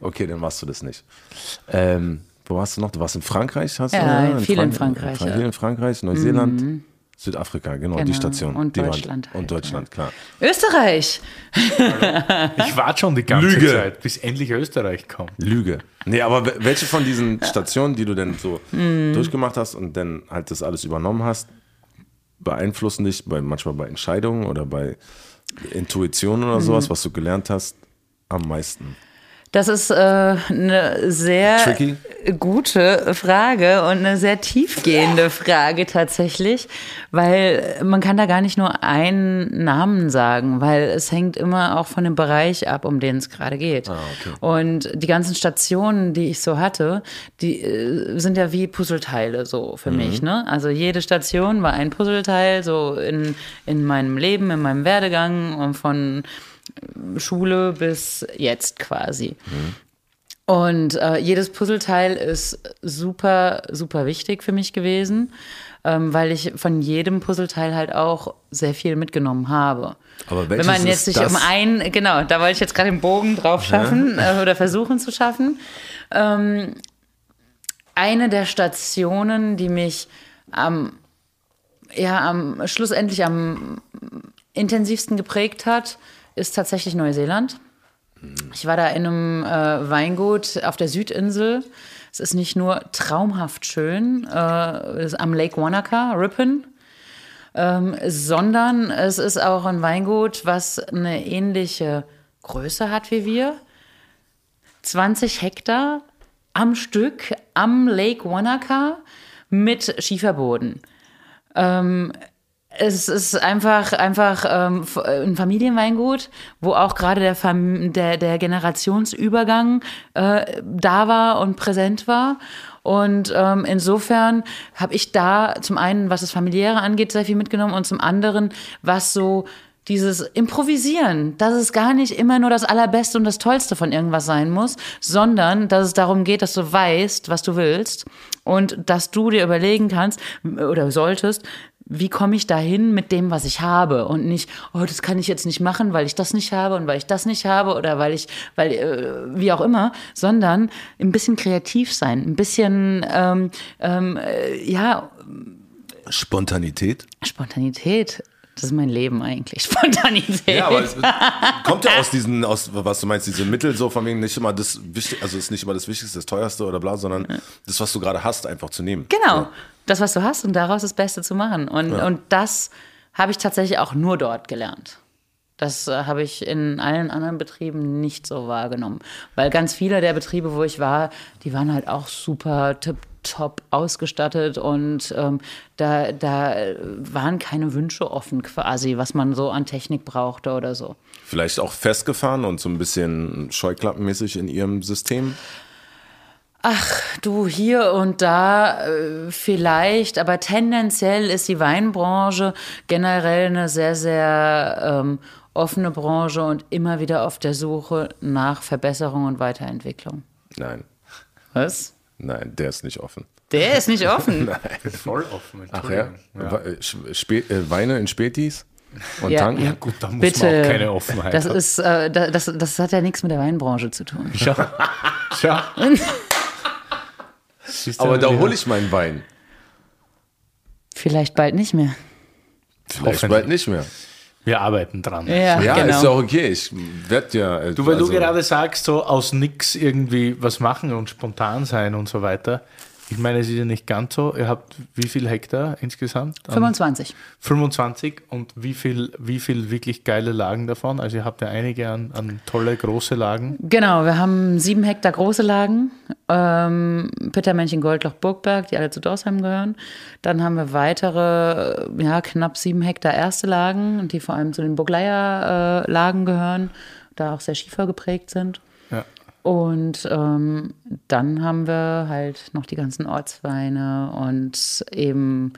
okay, dann warst du das nicht. Ähm, wo warst du noch? Du warst in Frankreich, hast Ja, du? ne? viel in Frank- Frankreich, Fra- ja. Viel in Frankreich, Neuseeland, Südafrika, genau, die Genau. Station. Und die waren- Deutschland halt, Und Deutschland, klar. Österreich. Ich warte schon die ganze Lüge. Zeit, bis endlich Österreich kommt. Lüge. Nee, aber we- welche von diesen Stationen, die du denn so Mhm. durchgemacht hast und dann halt das alles übernommen hast, beeinflussen dich bei, manchmal bei Entscheidungen oder bei Intuition oder Mhm. sowas, was du gelernt hast, am meisten? Das ist äh, eine sehr Tricky? Gute Frage und eine sehr tiefgehende Frage tatsächlich, weil man kann da gar nicht nur einen Namen sagen, weil es hängt immer auch von dem Bereich ab, um den es gerade geht. Und die ganzen Stationen, die ich so hatte, die äh, sind ja wie Puzzleteile so für mich. Ne? Also jede Station war ein Puzzleteil so in, in meinem Leben, in meinem Werdegang und von Schule bis jetzt quasi. Und äh, jedes Puzzleteil ist super, super wichtig für mich gewesen, ähm, weil ich von jedem Puzzleteil halt auch sehr viel mitgenommen habe. Aber Wenn man jetzt sich um ein, genau, da wollte ich jetzt gerade den Bogen drauf schaffen äh, oder versuchen zu schaffen. Ähm, eine der Stationen, die mich am, ja, am schlussendlich am intensivsten geprägt hat, ist tatsächlich Neuseeland. Ich war da in einem äh, Weingut auf der Südinsel. Es ist nicht nur traumhaft schön, äh, am Lake Wanaka, Ripon, ähm, sondern es ist auch ein Weingut, was eine ähnliche Größe hat wie wir. 20 Hektar am Stück am Lake Wanaka mit Schieferboden. Ähm, es ist einfach, einfach ähm, f- ein Familienweingut, wo auch gerade der, der, der Generationsübergang äh, da war und präsent war. Und ähm, insofern habe ich da zum einen, was das Familiäre angeht, sehr viel mitgenommen und zum anderen, was so dieses Improvisieren, dass es gar nicht immer nur das Allerbeste und das Tollste von irgendwas sein muss, sondern dass es darum geht, dass du weißt, was du willst und dass du dir überlegen kannst oder solltest, wie komme ich dahin mit dem, was ich habe und nicht, oh, das kann ich jetzt nicht machen, weil ich das nicht habe und weil ich das nicht habe oder weil ich, weil, äh, wie auch immer, sondern ein bisschen kreativ sein, ein bisschen, ähm, ähm, äh, ja, Spontanität? Spontanität. Das ist mein Leben eigentlich, Spontanität. Ja, aber es kommt ja aus diesen, aus, was du meinst, diese Mittel so von wegen nicht immer das Wichtigste, also ist nicht immer das Wichtigste, das Teuerste oder bla, sondern das, was du gerade hast, einfach zu nehmen. Genau, Ja. Das, was du hast und daraus das Beste zu machen. Und, und das habe ich tatsächlich auch nur dort gelernt. Das äh, habe ich in allen anderen Betrieben nicht so wahrgenommen. Weil ganz viele der Betriebe, wo ich war, die waren halt auch super tipptopp ausgestattet und ähm, da, da waren keine Wünsche offen quasi, was man so an Technik brauchte oder so. Vielleicht auch festgefahren und so ein bisschen scheuklappenmäßig in ihrem System. Du hier und da äh, vielleicht, aber tendenziell ist die Weinbranche generell eine sehr, sehr ähm, offene Branche und immer wieder auf der Suche nach Verbesserung und Weiterentwicklung. Nein, Was? nein, der ist nicht offen. Der ist nicht offen. Voll offen. Ach ja? Wa- äh, Spä äh, Weine in Spätis und Ja. tanken? Ja, gut, da muss Bitte. man auch keine Offenheit Das haben. ist, äh, da- das, das hat ja nichts mit der Weinbranche zu tun. Schau. Schau. Siehst Aber da hole ich meinen Wein. Vielleicht bald nicht mehr. Vielleicht bald nicht mehr. Wir arbeiten dran. Ja, Ja, genau. ist auch okay. Ich werde ja. äh, Du, weil also- du gerade sagst, so aus nix irgendwie was machen und spontan sein und so weiter. Ich meine, es ist ja nicht ganz so. Ihr habt wie viel Hektar insgesamt? An 25. 25 und wie viel, wie viel wirklich geile Lagen davon? Also ihr habt ja einige an, an tolle große Lagen. Genau, wir haben sieben Hektar große Lagen. Ähm, Pittermännchen, Goldloch, Burgberg, die alle zu Dorsheim gehören. Dann haben wir weitere, äh, ja, knapp sieben Hektar erste Lagen, die vor allem zu den Burgleier-Lagen gehören, da auch sehr schiefer geprägt sind. Ja. Und ähm, dann haben wir halt noch die ganzen Ortsweine und eben,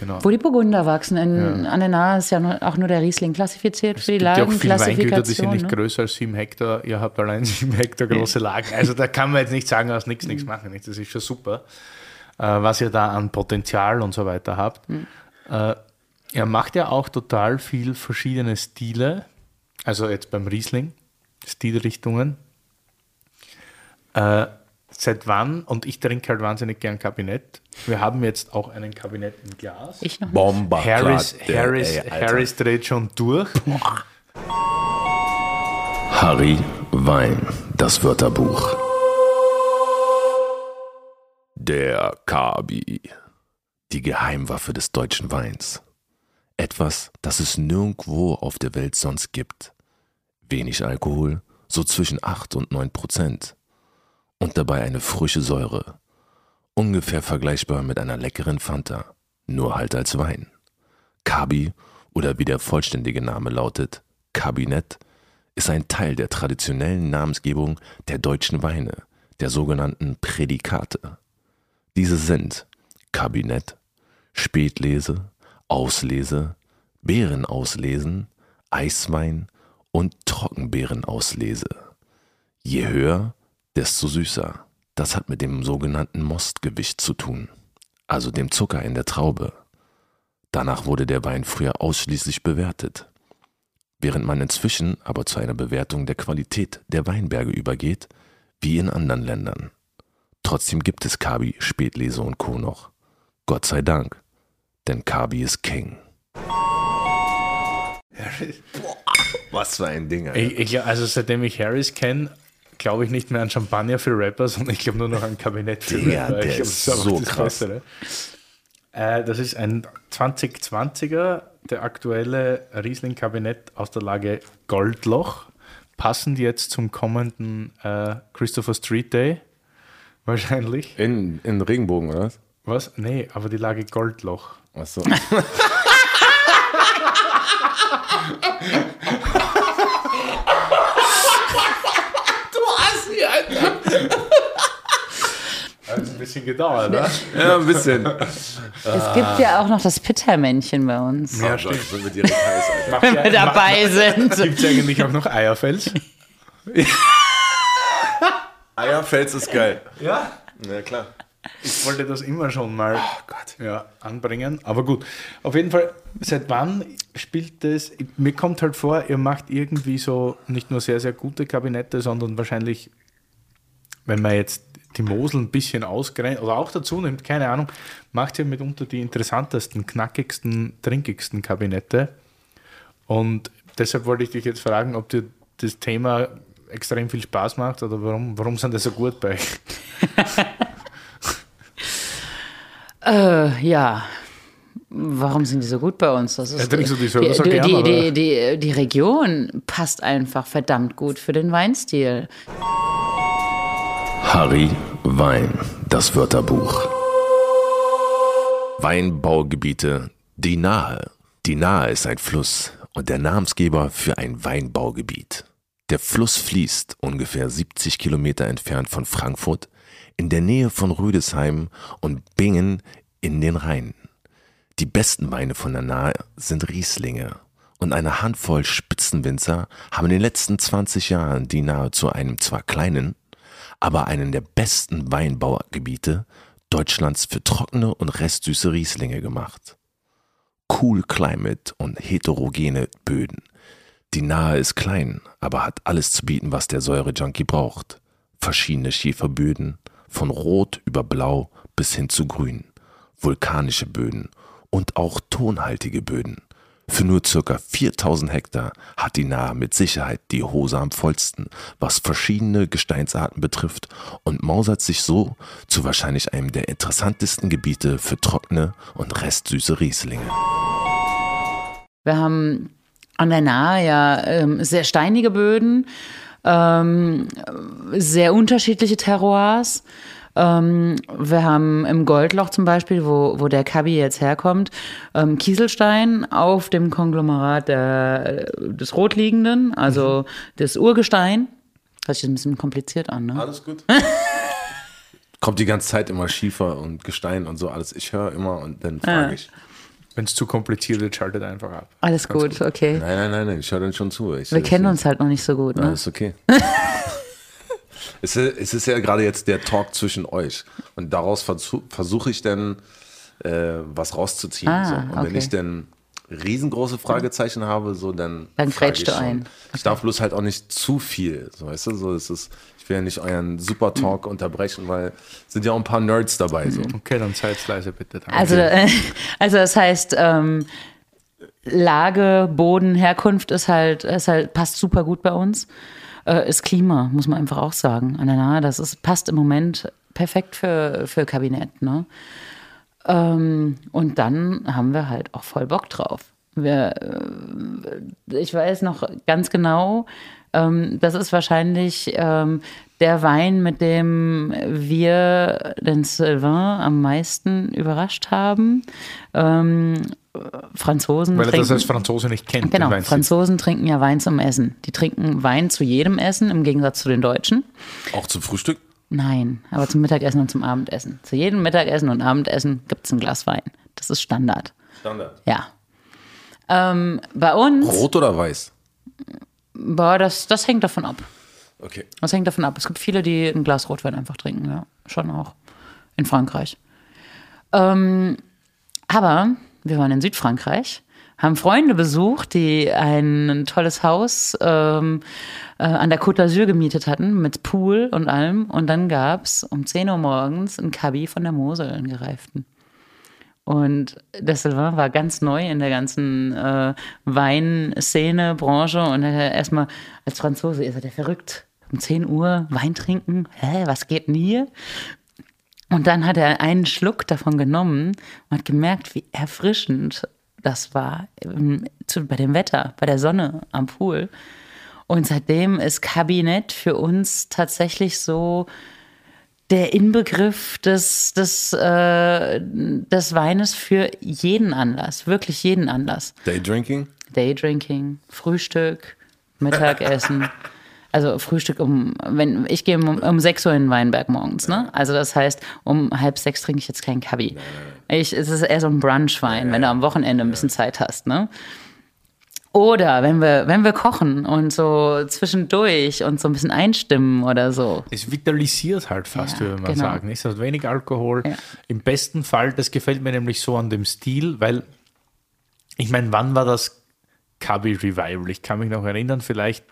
Genau. wo die Burgunder wachsen. In, An der Nahe ist ja auch nur der Riesling klassifiziert für die Es gibt ja auch viele Weingüter, die sind nicht Ne? größer als sieben Hektar. Ihr habt allein sieben Hektar große Lagen. Also da kann man jetzt nicht sagen, aus nichts nichts machen. Nicht? Das ist schon super, äh, was ihr da an Potenzial und so weiter habt. Äh, er macht ja auch total viel verschiedene Stile. Also jetzt beim Riesling, Stilrichtungen. Äh, seit wann, und ich trinke halt wahnsinnig gern Kabinett. Wir haben jetzt auch einen Kabinett im Glas. Ich noch. Bomber. Harris, Harris, ey. Harris dreht schon durch. Harry Wein, das Wörterbuch. Der Kabi. Die Geheimwaffe des deutschen Weins. Etwas, das es nirgendwo auf der Welt sonst gibt. Wenig Alkohol, so zwischen 8 und 9 Prozent. Und dabei eine frische Säure. Ungefähr vergleichbar mit einer leckeren Fanta, nur halt als Wein. Kabi, oder wie der vollständige Name lautet, Kabinett, ist ein Teil der traditionellen Namensgebung der deutschen Weine, der sogenannten Prädikate. Diese sind Kabinett, Spätlese, Auslese, Beerenauslesen, Eiswein und Trockenbeerenauslese. Je höher, desto süßer. Das hat mit dem sogenannten Mostgewicht zu tun, also dem Zucker in der Traube. Danach wurde der Wein früher ausschließlich bewertet. Während man inzwischen aber zu einer Bewertung der Qualität der Weinberge übergeht, wie in anderen Ländern. Trotzdem gibt es Kabi, Spätlese und Co. noch. Gott sei Dank, denn Kabi ist King. Was für ein Ding, Alter. Ich, ich, also seitdem ich Harris kenne, glaube ich nicht mehr an Champagner für Rapper, sondern ich glaube nur noch an Kabinett für Digga, Rapper. der glaub, ist so das krass. Bessere. Äh, das ist ein 2020er, der aktuelle Riesling-Kabinett aus der Lage Goldloch, passend jetzt zum kommenden äh, Christopher Street Day. Wahrscheinlich. In, in Regenbogen, oder was? Was? Nee, aber die Lage Goldloch. Achso. Hat ein bisschen gedauert, ne? ja, ein bisschen. Es gibt ja auch noch das Pittermännchen bei uns, Ja, Oh stimmt. Sind wir direkt heiß, Alter. wenn wir dabei sind. Gibt es eigentlich auch noch Eierfels? Eierfels ist geil. Ja. Ja, klar. Ich wollte das immer schon mal Gott. ja, anbringen. Aber gut, auf jeden Fall, seit wann spielt das? Mir kommt halt vor, ihr macht irgendwie so nicht nur sehr, sehr gute Kabinette, sondern wahrscheinlich, wenn man jetzt die Mosel ein bisschen ausgrenzt oder auch dazu nimmt, keine Ahnung, macht ihr mitunter die interessantesten, knackigsten, trinkigsten Kabinette. Und deshalb wollte ich dich jetzt fragen, ob dir das Thema extrem viel Spaß macht oder warum, warum sind das so gut bei euch? Äh, ja. Warum sind die so gut bei uns? Das ist, Ja, trinkst du die selber die, so die, gern, die, die, die, die Region passt einfach verdammt gut für den Weinstil. Harry Wein, das Wörterbuch. Weinbaugebiete, die Nahe. Die Nahe ist ein Fluss und der Namensgeber für ein Weinbaugebiet. Der Fluss fließt ungefähr 70 Kilometer entfernt von Frankfurt in der Nähe von Rüdesheim und Bingen in den Rhein. Die besten Weine von der Nahe sind Rieslinge und eine Handvoll Spitzenwinzer haben in den letzten 20 Jahren die nahezu einem zwar kleinen, aber einen der besten Weinbaugebiete Deutschlands für trockene und restsüße Rieslinge gemacht. Cool Climate und heterogene Böden. Die Nahe ist klein, aber hat alles zu bieten, was der Säurejunkie braucht. Verschiedene Schieferböden, von Rot über Blau bis hin zu Grün, vulkanische Böden und auch tonhaltige Böden. Für nur ca. 4000 Hektar hat die Nahe mit Sicherheit die Hose am vollsten, was verschiedene Gesteinsarten betrifft und mausert sich so zu wahrscheinlich einem der interessantesten Gebiete für trockene und restsüße Rieslinge. Wir haben an der Nahe ja ähm, sehr steinige Böden, ähm, sehr unterschiedliche Terroirs. Ähm, wir haben im Goldloch zum Beispiel, wo, wo der Kabi jetzt herkommt, ähm, Kieselstein auf dem Konglomerat der, des Rotliegenden, also mhm. das Urgestein. Hört sich ein bisschen kompliziert an, ne? Alles gut. Kommt die ganze Zeit immer Schiefer und Gestein und so alles. Ich höre immer und dann frage ja. ich. Wenn es zu kompliziert wird, schaltet einfach ab. Alles gut, gut, okay. Nein, nein, nein, nein ich höre dann schon zu. Ich, Wir ich, kennen uns halt noch nicht so gut, ne? Alles okay. es, ist, es ist ja gerade jetzt der Talk zwischen euch. Und daraus versuche ich dann äh, was rauszuziehen. Ah, so. Und okay. wenn ich dann riesengroße Fragezeichen habe, so dann. Dann grätschst du ein. Okay. Ich darf bloß halt auch nicht zu viel. So, weißt du, so ist es. Ich will ja nicht euren Super Talk mhm. unterbrechen, weil sind ja auch ein paar Nerds dabei. So. Okay, dann seid leise bitte. Danke. Also, äh, also das heißt, ähm, Lage, Boden, Herkunft ist halt, ist halt, passt super gut bei uns. Äh, ist Klima, muss man einfach auch sagen. An Nahe, das ist, passt im Moment perfekt für, für Kabinett. Ne? Ähm, und dann haben wir halt auch voll Bock drauf. Wir, äh, ich weiß noch ganz genau, ähm, das ist wahrscheinlich ähm, der Wein, mit dem wir den Sylvain am meisten überrascht haben. Ähm, Franzosen. Weil er trinken, das als Franzose nicht kennt. Genau, Franzosen trinken ja Wein zum Essen. Die trinken Wein zu jedem Essen, im Gegensatz zu den Deutschen. Auch zum Frühstück? Nein, aber zum Mittagessen und zum Abendessen. Zu jedem Mittagessen und Abendessen gibt es ein Glas Wein. Das ist Standard. Standard. Ja. Ähm, bei uns. Rot oder weiß? Boah, das, das hängt davon ab. Okay. Das hängt davon ab. Es gibt viele, die ein Glas Rotwein einfach trinken, ja. Schon auch. In Frankreich. Ähm, aber wir waren in Südfrankreich, haben Freunde besucht, die ein tolles Haus ähm, äh, an der Côte d'Azur gemietet hatten, mit Pool und allem. Und dann gab es um 10 Uhr morgens ein Kabi von der Mosel, einen gereiften. Und der Sylvain war ganz neu in der ganzen äh, Weinszene, Branche und er erstmal als Franzose, ihr seid ja verrückt. Um 10 Uhr Wein trinken? Hä, was geht denn hier? Und dann hat er einen Schluck davon genommen und hat gemerkt, wie erfrischend das war bei dem Wetter, bei der Sonne am Pool. Und seitdem ist Kabinett für uns tatsächlich so der Inbegriff des, des, äh, des Weines für jeden Anlass, wirklich jeden Anlass. Daydrinking? Daydrinking, Frühstück, Mittagessen. Also Frühstück um, wenn ich gehe um, um 6 Uhr in den Weinberg morgens, ne? Also das heißt, um halb sechs trinke ich jetzt keinen Kabi. Ich, es ist eher so ein Brunchwein, wenn du am Wochenende ein bisschen Zeit hast, ne? Oder wenn wir, wenn wir kochen und so zwischendurch und so ein bisschen einstimmen oder so. Es vitalisiert halt fast, ja, würde man genau. sagen. Es hat wenig Alkohol. Ja. Im besten Fall, das gefällt mir nämlich so an dem Stil, weil ich meine, wann war das Cubby Revival? Ich kann mich noch erinnern, vielleicht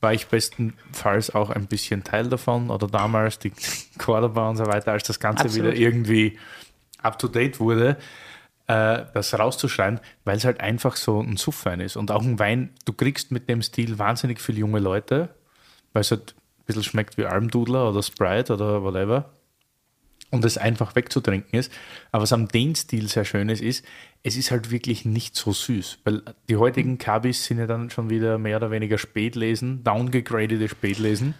war ich bestenfalls auch ein bisschen Teil davon oder damals die Cordoba und so weiter, als das Ganze Absolut. wieder irgendwie up to date wurde äh, das rauszuschreien, weil es halt einfach so ein Suffwein ist. Und auch ein Wein, du kriegst mit dem Stil wahnsinnig viele junge Leute, weil es halt ein bisschen schmeckt wie Almdudler oder Sprite oder whatever. Und es einfach wegzutrinken ist. Aber was am den Stil sehr schön ist, ist, es ist halt wirklich nicht so süß. Weil die heutigen Kabis sind ja dann schon wieder mehr oder weniger Spätlesen, downgegradete Spätlesen.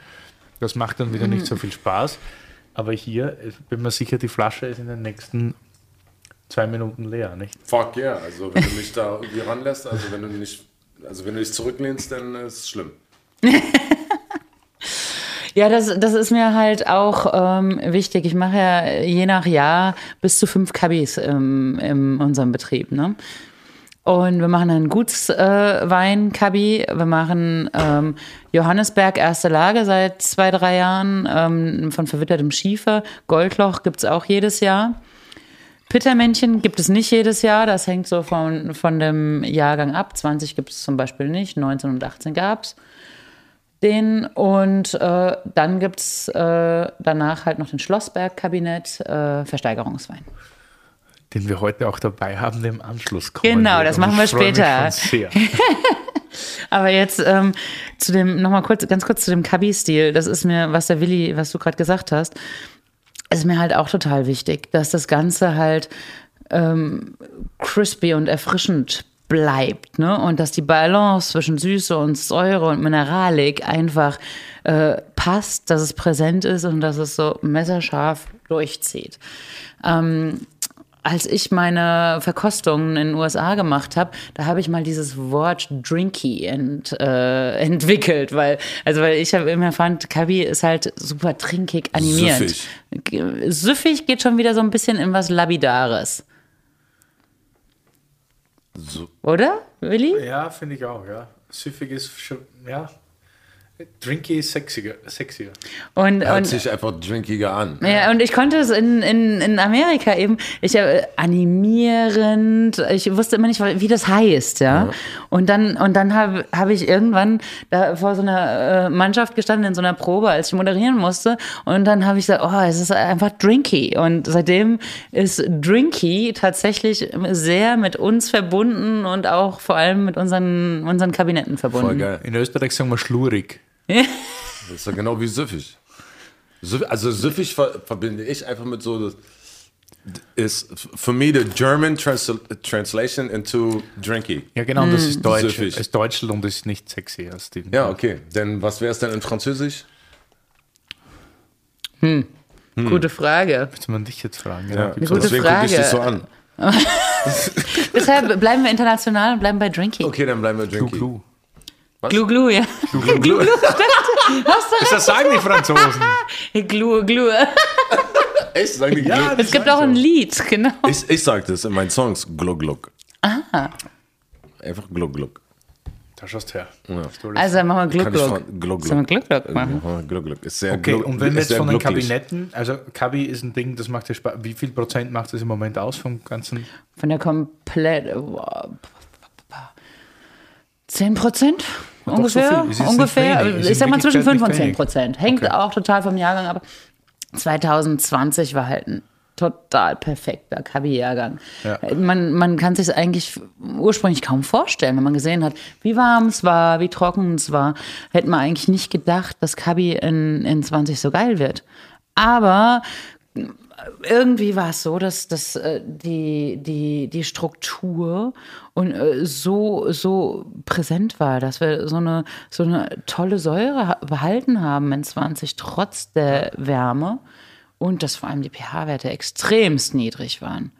Das macht dann wieder nicht so viel Spaß. Aber hier bin mir sicher, die Flasche ist in den nächsten zwei Minuten leer, nicht? Fuck yeah, also wenn du mich da irgendwie ranlässt, also wenn du nicht, also wenn du dich zurücklehnst, dann ist es schlimm. Ja, das, das ist mir halt auch ähm, wichtig. Ich mache ja je nach Jahr bis zu fünf Kabis ähm, in unserem Betrieb. Ne? Und wir machen einen Gutswein, äh. Wir machen ähm, Johannesberg erste Lage seit zwei, drei Jahren ähm, von verwittertem Schiefer. Goldloch gibt es auch jedes Jahr. Pittermännchen gibt es nicht jedes Jahr. Das hängt so von, von dem Jahrgang ab. 20 gibt es zum Beispiel nicht. 19 und 18 gab es den. Und äh, dann gibt es äh, danach halt noch den Schlossberg-Kabinett, äh, Versteigerungswein. Den wir heute auch dabei haben, der im Anschluss kommen Genau, das machen wir später. Aber jetzt ähm, zu dem, nochmal kurz, ganz kurz zu dem Kabi-Stil. Das ist mir, was der Willi, was du gerade gesagt hast, ist mir halt auch total wichtig, dass das Ganze halt ähm, crispy und erfrischend bleibt, ne? Und dass die Balance zwischen Süße und Säure und Mineralik einfach äh, passt, dass es präsent ist und dass es so messerscharf durchzieht. Ähm, als ich meine Verkostungen in den USA gemacht habe, da habe ich mal dieses Wort Drinky ent, äh, entwickelt, weil also weil ich habe immer fand, Kabi ist halt super trinkig animiert. Süffig. Süffig geht schon wieder so ein bisschen in was Labidares, So, oder, Willi? Ja, finde ich auch, ja. Süffig ist schon, ja. Drinky ist sexiger. sexier. Und, hört und sich einfach drinkiger an. Ja, und ich konnte es in, in, in Amerika eben, ich äh, animierend, ich wusste immer nicht, wie das heißt, ja. Und dann, und dann habe hab ich irgendwann da vor so einer äh, Mannschaft gestanden in so einer Probe, als ich moderieren musste. Und dann habe ich gesagt, oh, es ist einfach Drinky. Und seitdem ist Drinky tatsächlich sehr mit uns verbunden und auch vor allem mit unseren, unseren Kabinetten verbunden. Voll geil. In Österreich sagen wir schlurig. Das ist ja genau wie süffig. Süff- Also süffig ver verbinde ich einfach mit so, das ist für mich the German trans translation into drinky. Ja, genau, und das ist Deutsch. Süffig. Ist Deutschland und ist nicht sexy als die. Ja, okay. Denn was wäre es denn in Französisch? Gute Frage. Müsste man dich jetzt fragen. Ja, gute deswegen gucke ich dich so an. Deshalb bleiben wir international und bleiben bei Drinky. Okay, dann bleiben wir drinky. Glu. Glu Glu, ja. Glu, glu. Das sagen die Franzosen. Glu Glu. Echt? Sagen die Ja, Glu? Es gibt auch ein Lied, genau. Ich, ich sag das in meinen Songs. Gluck, gluck. Ah. Einfach gluck, gluck. Da schaust her. Also dann machen wir von Gluck, Sollen wir. Gluck Gluck machen? Ja, Gluck, gluck. Ist sehr Okay, gluck, und wenn wir ist jetzt von den gluckig. Kabinetten, also Kabi ist ein Ding, das macht ja Spaß. Wie viel Prozent macht das im Moment aus vom ganzen? Von der komplett. wow. 10 Prozent? so Ungefähr. nicht ungefähr. Ich sag mal zwischen Wirklichkeit 5 und nicht 10 wenig. Prozent. Hängt Okay. auch total vom Jahrgang ab. 2020 war halt ein total perfekter Kabi-Jahrgang. Ja. Man, man kann sich eigentlich ursprünglich kaum vorstellen, wenn man gesehen hat, wie warm es war, wie trocken es war. Hätte man eigentlich nicht gedacht, dass Kabi in, in 20 so geil wird. Aber irgendwie war es so, dass, dass äh, die, die, die Struktur und äh, so, so präsent war, dass wir so eine, so eine tolle Säure ha- behalten haben in 20, trotz der Wärme und dass vor allem die pH-Werte extremst niedrig waren.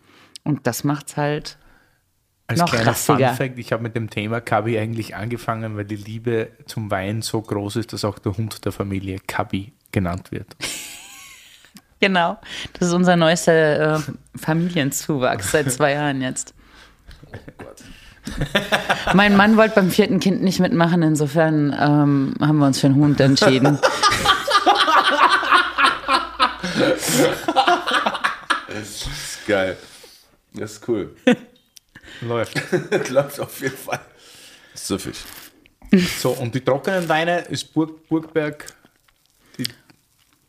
Und das macht's halt Als Noch kleiner rassiger. Fun-Fact, ich habe mit dem Thema Kabi eigentlich angefangen, weil die Liebe zum Wein so groß ist, dass auch der Hund der Familie Kabi genannt wird. Genau. Das ist unser neuester äh, Familienzuwachs seit zwei Jahren jetzt. mein Mann wollte beim vierten Kind nicht mitmachen, insofern ähm, haben wir uns für einen Hund entschieden. Geil. Das ist cool. Läuft. Läuft auf jeden Fall. Süffig. So, und die trockenen Weine ist Burg, Burgberg die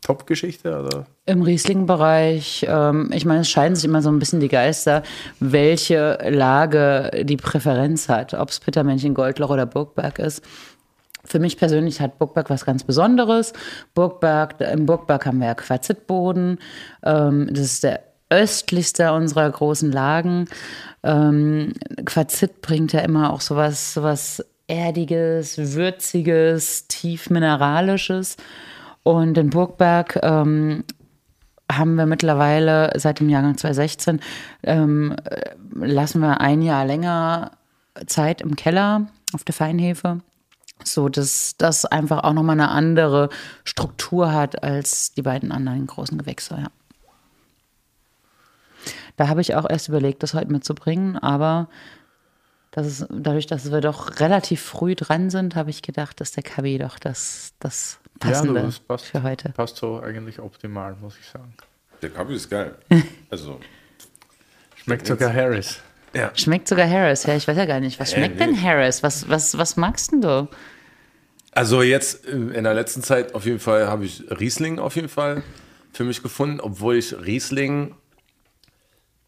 Top-Geschichte? Oder? Im Riesling-Bereich, ähm, ich meine, es scheiden sich immer so ein bisschen die Geister, welche Lage die Präferenz hat, ob es Pittermännchen, Goldloch oder Burgberg ist. Für mich persönlich hat Burgberg was ganz Besonderes. Burgberg, Im Burgberg haben wir ja Quarzitboden. Ähm, das ist der östlichste unserer großen Lagen. Ähm, Quarzit bringt ja immer auch sowas, sowas Erdiges, Würziges, tief Mineralisches. Und den Burgberg ähm, haben wir mittlerweile seit dem Jahrgang 2016, ähm, äh, lassen wir ein Jahr länger Zeit im Keller auf der Feinhefe, so dass das einfach auch nochmal eine andere Struktur hat als die beiden anderen großen Gewächse. Ja. Da habe ich auch erst überlegt, das heute mitzubringen, aber Das ist, dadurch, dass wir doch relativ früh dran sind, habe ich gedacht, dass der Kabi doch das, das Passende ja, das passt, für heute. Passt so eigentlich optimal, muss ich sagen. Der Kaffee ist geil. Also. Schmeckt sogar Harris. Ja. Schmeckt sogar Harris, ja, ich weiß ja gar nicht. Was Äh, schmeckt nee. denn Harris? Was, was, was magst denn du? Also jetzt äh, in der letzten Zeit auf jeden Fall habe ich Riesling auf jeden Fall für mich gefunden, obwohl ich Riesling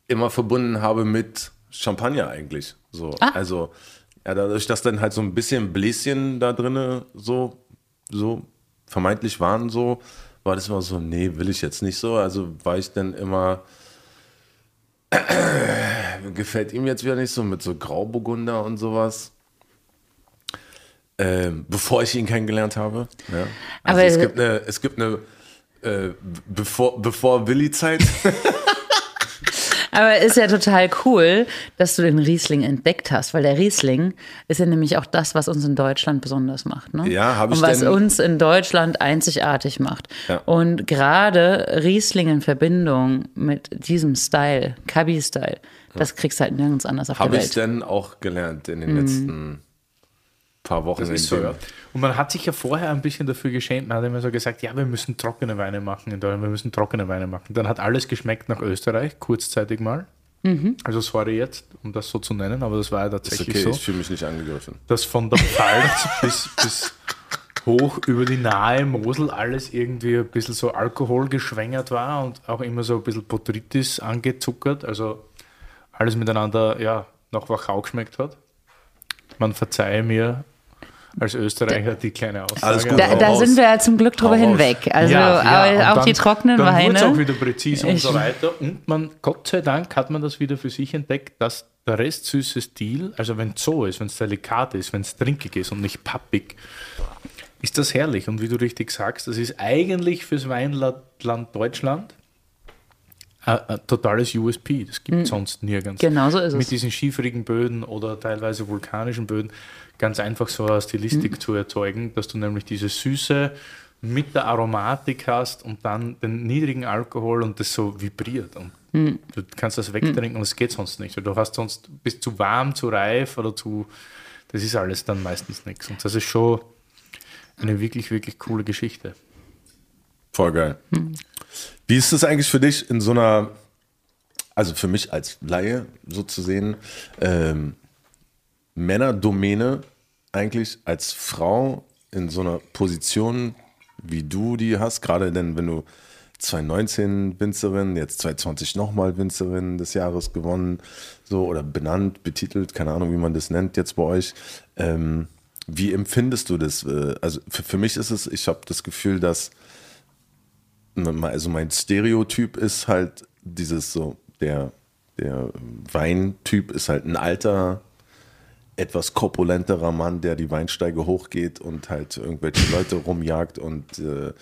immer verbunden habe mit Champagner eigentlich. So, Ah. also ja, dadurch, dass dann halt so ein bisschen Bläschen da drinne so so vermeintlich waren so, war das immer so, nee, will ich jetzt nicht so. Also war ich dann immer gefällt ihm jetzt wieder nicht so mit so Grauburgunder und sowas. Ähm, bevor ich ihn kennengelernt habe. Ja. Also Aber- es gibt eine, es gibt eine äh, bevor, bevor Willi-Zeit. Aber ist ja total cool, dass du den Riesling entdeckt hast, weil der Riesling ist ja nämlich auch das, was uns in Deutschland besonders macht. Ne? Ja, hab ich Und was denn- uns in Deutschland einzigartig macht. Ja. Und gerade Riesling in Verbindung mit diesem Style, Kabi-Style, das kriegst du halt nirgends anders auf Habe der ich Welt. dann auch gelernt in Mhm. den letzten paar Wochen. Das ist so, ja. Und man hat sich ja vorher ein bisschen dafür geschämt. Man hat immer so gesagt, ja, wir müssen trockene Weine machen in Deutschland, wir müssen trockene Weine machen. Dann hat alles geschmeckt nach Österreich, kurzzeitig mal. Mhm. Also sorry jetzt, um das so zu nennen, aber das war ja Ist tatsächlich okay, so. ich fühle mich nicht angegriffen. dass von der Pfalz bis, bis hoch über die nahe Mosel alles irgendwie ein bisschen so Alkohol geschwängert war und auch immer so ein bisschen Botrytis angezuckert, also alles miteinander ja nach Wachau geschmeckt hat. Man verzeihe mir als Österreicher die kleine Aussage. Alles gut. Da, da sind wir ja zum Glück drüber hinweg. Also Ja, ja, auch die dann- trockenen dann Weine. auch wieder präzise und so weiter. Und man, Gott sei Dank, hat man das wieder für sich entdeckt, dass der restsüße Stil, also wenn es so ist, wenn es delikat ist, wenn es trinkig ist und nicht pappig, ist das herrlich. Und wie du richtig sagst, das ist eigentlich fürs Weinland Deutschland ein, ein totales USP. Das gibt es sonst nirgends. Genau so ist Mit es. diesen schieferigen Böden oder teilweise vulkanischen Böden ganz einfach so eine Stilistik zu erzeugen, dass du nämlich diese Süße mit der Aromatik hast und dann den niedrigen Alkohol und das so vibriert. Und du kannst das wegtrinken und es geht sonst nicht. Du hast sonst, bist zu warm, zu reif oder zu. Das ist alles dann meistens nichts. Und das ist schon eine wirklich, wirklich coole Geschichte. Voll geil. Wie ist es eigentlich für dich in so einer, also für mich als Laie so zu sehen, ähm, Männerdomäne eigentlich als Frau in so einer Position, wie du die hast, gerade denn wenn du 2019 Winzerin, jetzt 2020 nochmal Winzerin des Jahres gewonnen, so oder benannt, betitelt, keine Ahnung, wie man das nennt jetzt bei euch. Ähm, wie empfindest du das? Äh, Also für, für mich ist es, ich habe das Gefühl, dass also mein Stereotyp ist halt dieses so, der, der Weintyp ist halt ein alter, etwas korpulenterer Mann, der die Weinsteige hochgeht und halt irgendwelche Leute rumjagt und äh, äh,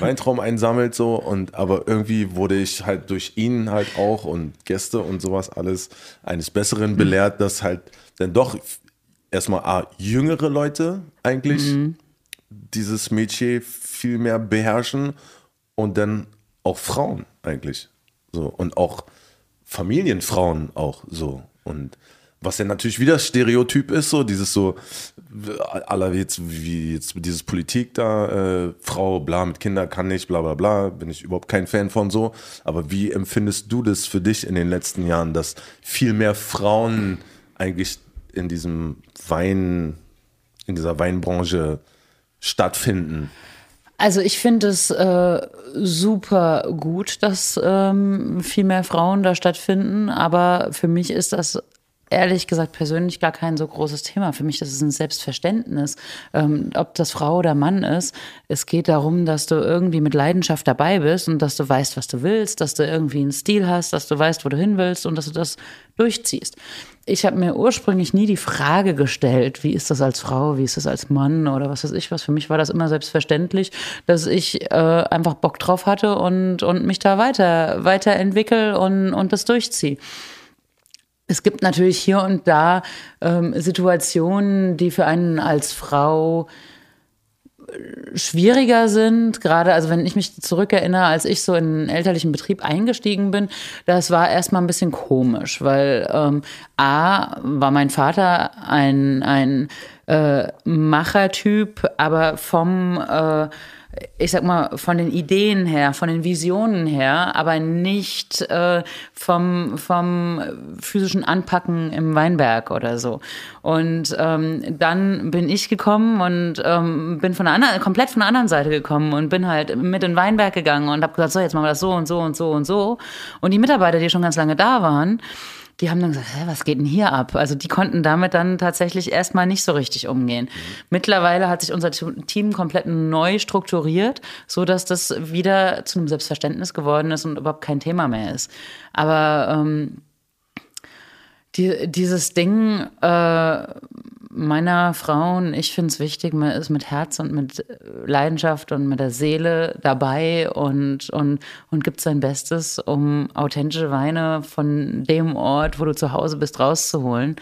Weintrauben einsammelt so. Und aber irgendwie wurde ich halt durch ihn halt auch und Gäste und sowas alles eines Besseren belehrt, dass halt dann doch erstmal A, jüngere Leute eigentlich dieses Metier viel mehr beherrschen und dann auch Frauen eigentlich so. Und auch Familienfrauen auch so. Und was ja natürlich wieder Stereotyp ist, so dieses so, aller jetzt wie jetzt dieses Politik da, äh, Frau, bla, mit Kindern kann nicht, bla bla bla, bin ich überhaupt kein Fan von so. Aber wie empfindest du das für dich in den letzten Jahren, dass viel mehr Frauen eigentlich in diesem Wein, in dieser Weinbranche stattfinden? Also ich finde es äh, super gut, dass ähm, viel mehr Frauen da stattfinden, aber für mich ist das ehrlich gesagt persönlich gar kein so großes Thema. Für mich ist es ein Selbstverständnis, ähm, ob das Frau oder Mann ist. Es geht darum, dass du irgendwie mit Leidenschaft dabei bist und dass du weißt, was du willst, dass du irgendwie einen Stil hast, dass du weißt, wo du hin willst und dass du das durchziehst. Ich habe mir ursprünglich nie die Frage gestellt, wie ist das als Frau, wie ist das als Mann oder was weiß ich was. Für mich war das immer selbstverständlich, dass ich äh, einfach Bock drauf hatte und, und mich da weiter weiterentwickle und, und das durchziehe. Es gibt natürlich hier und da ähm, Situationen, die für einen als Frau schwieriger sind, gerade also wenn ich mich zurückerinnere, als ich so in den elterlichen Betrieb eingestiegen bin, das war erstmal ein bisschen komisch, weil ähm, A war mein Vater ein, ein äh, Machertyp, aber vom äh, ich sag mal, von den Ideen her, von den Visionen her, aber nicht äh, vom, vom physischen Anpacken im Weinberg oder so. Und ähm, dann bin ich gekommen und ähm, bin von der anderen, komplett von der anderen Seite gekommen und bin halt mit in den Weinberg gegangen und habe gesagt, so, jetzt machen wir das so und so und so und so. Und die Mitarbeiter, die schon ganz lange da waren, die haben dann gesagt, Hä, was geht denn hier ab? Also die konnten damit dann tatsächlich erstmal nicht so richtig umgehen. Mhm. Mittlerweile hat sich unser Team komplett neu strukturiert, so dass das wieder zu einem Selbstverständnis geworden ist und überhaupt kein Thema mehr ist. Aber ähm, die, dieses Ding, äh, meiner Frauen, ich finde es wichtig, man ist mit Herz und mit Leidenschaft und mit der Seele dabei und, und, und gibt sein Bestes, um authentische Weine von dem Ort, wo du zu Hause bist, rauszuholen.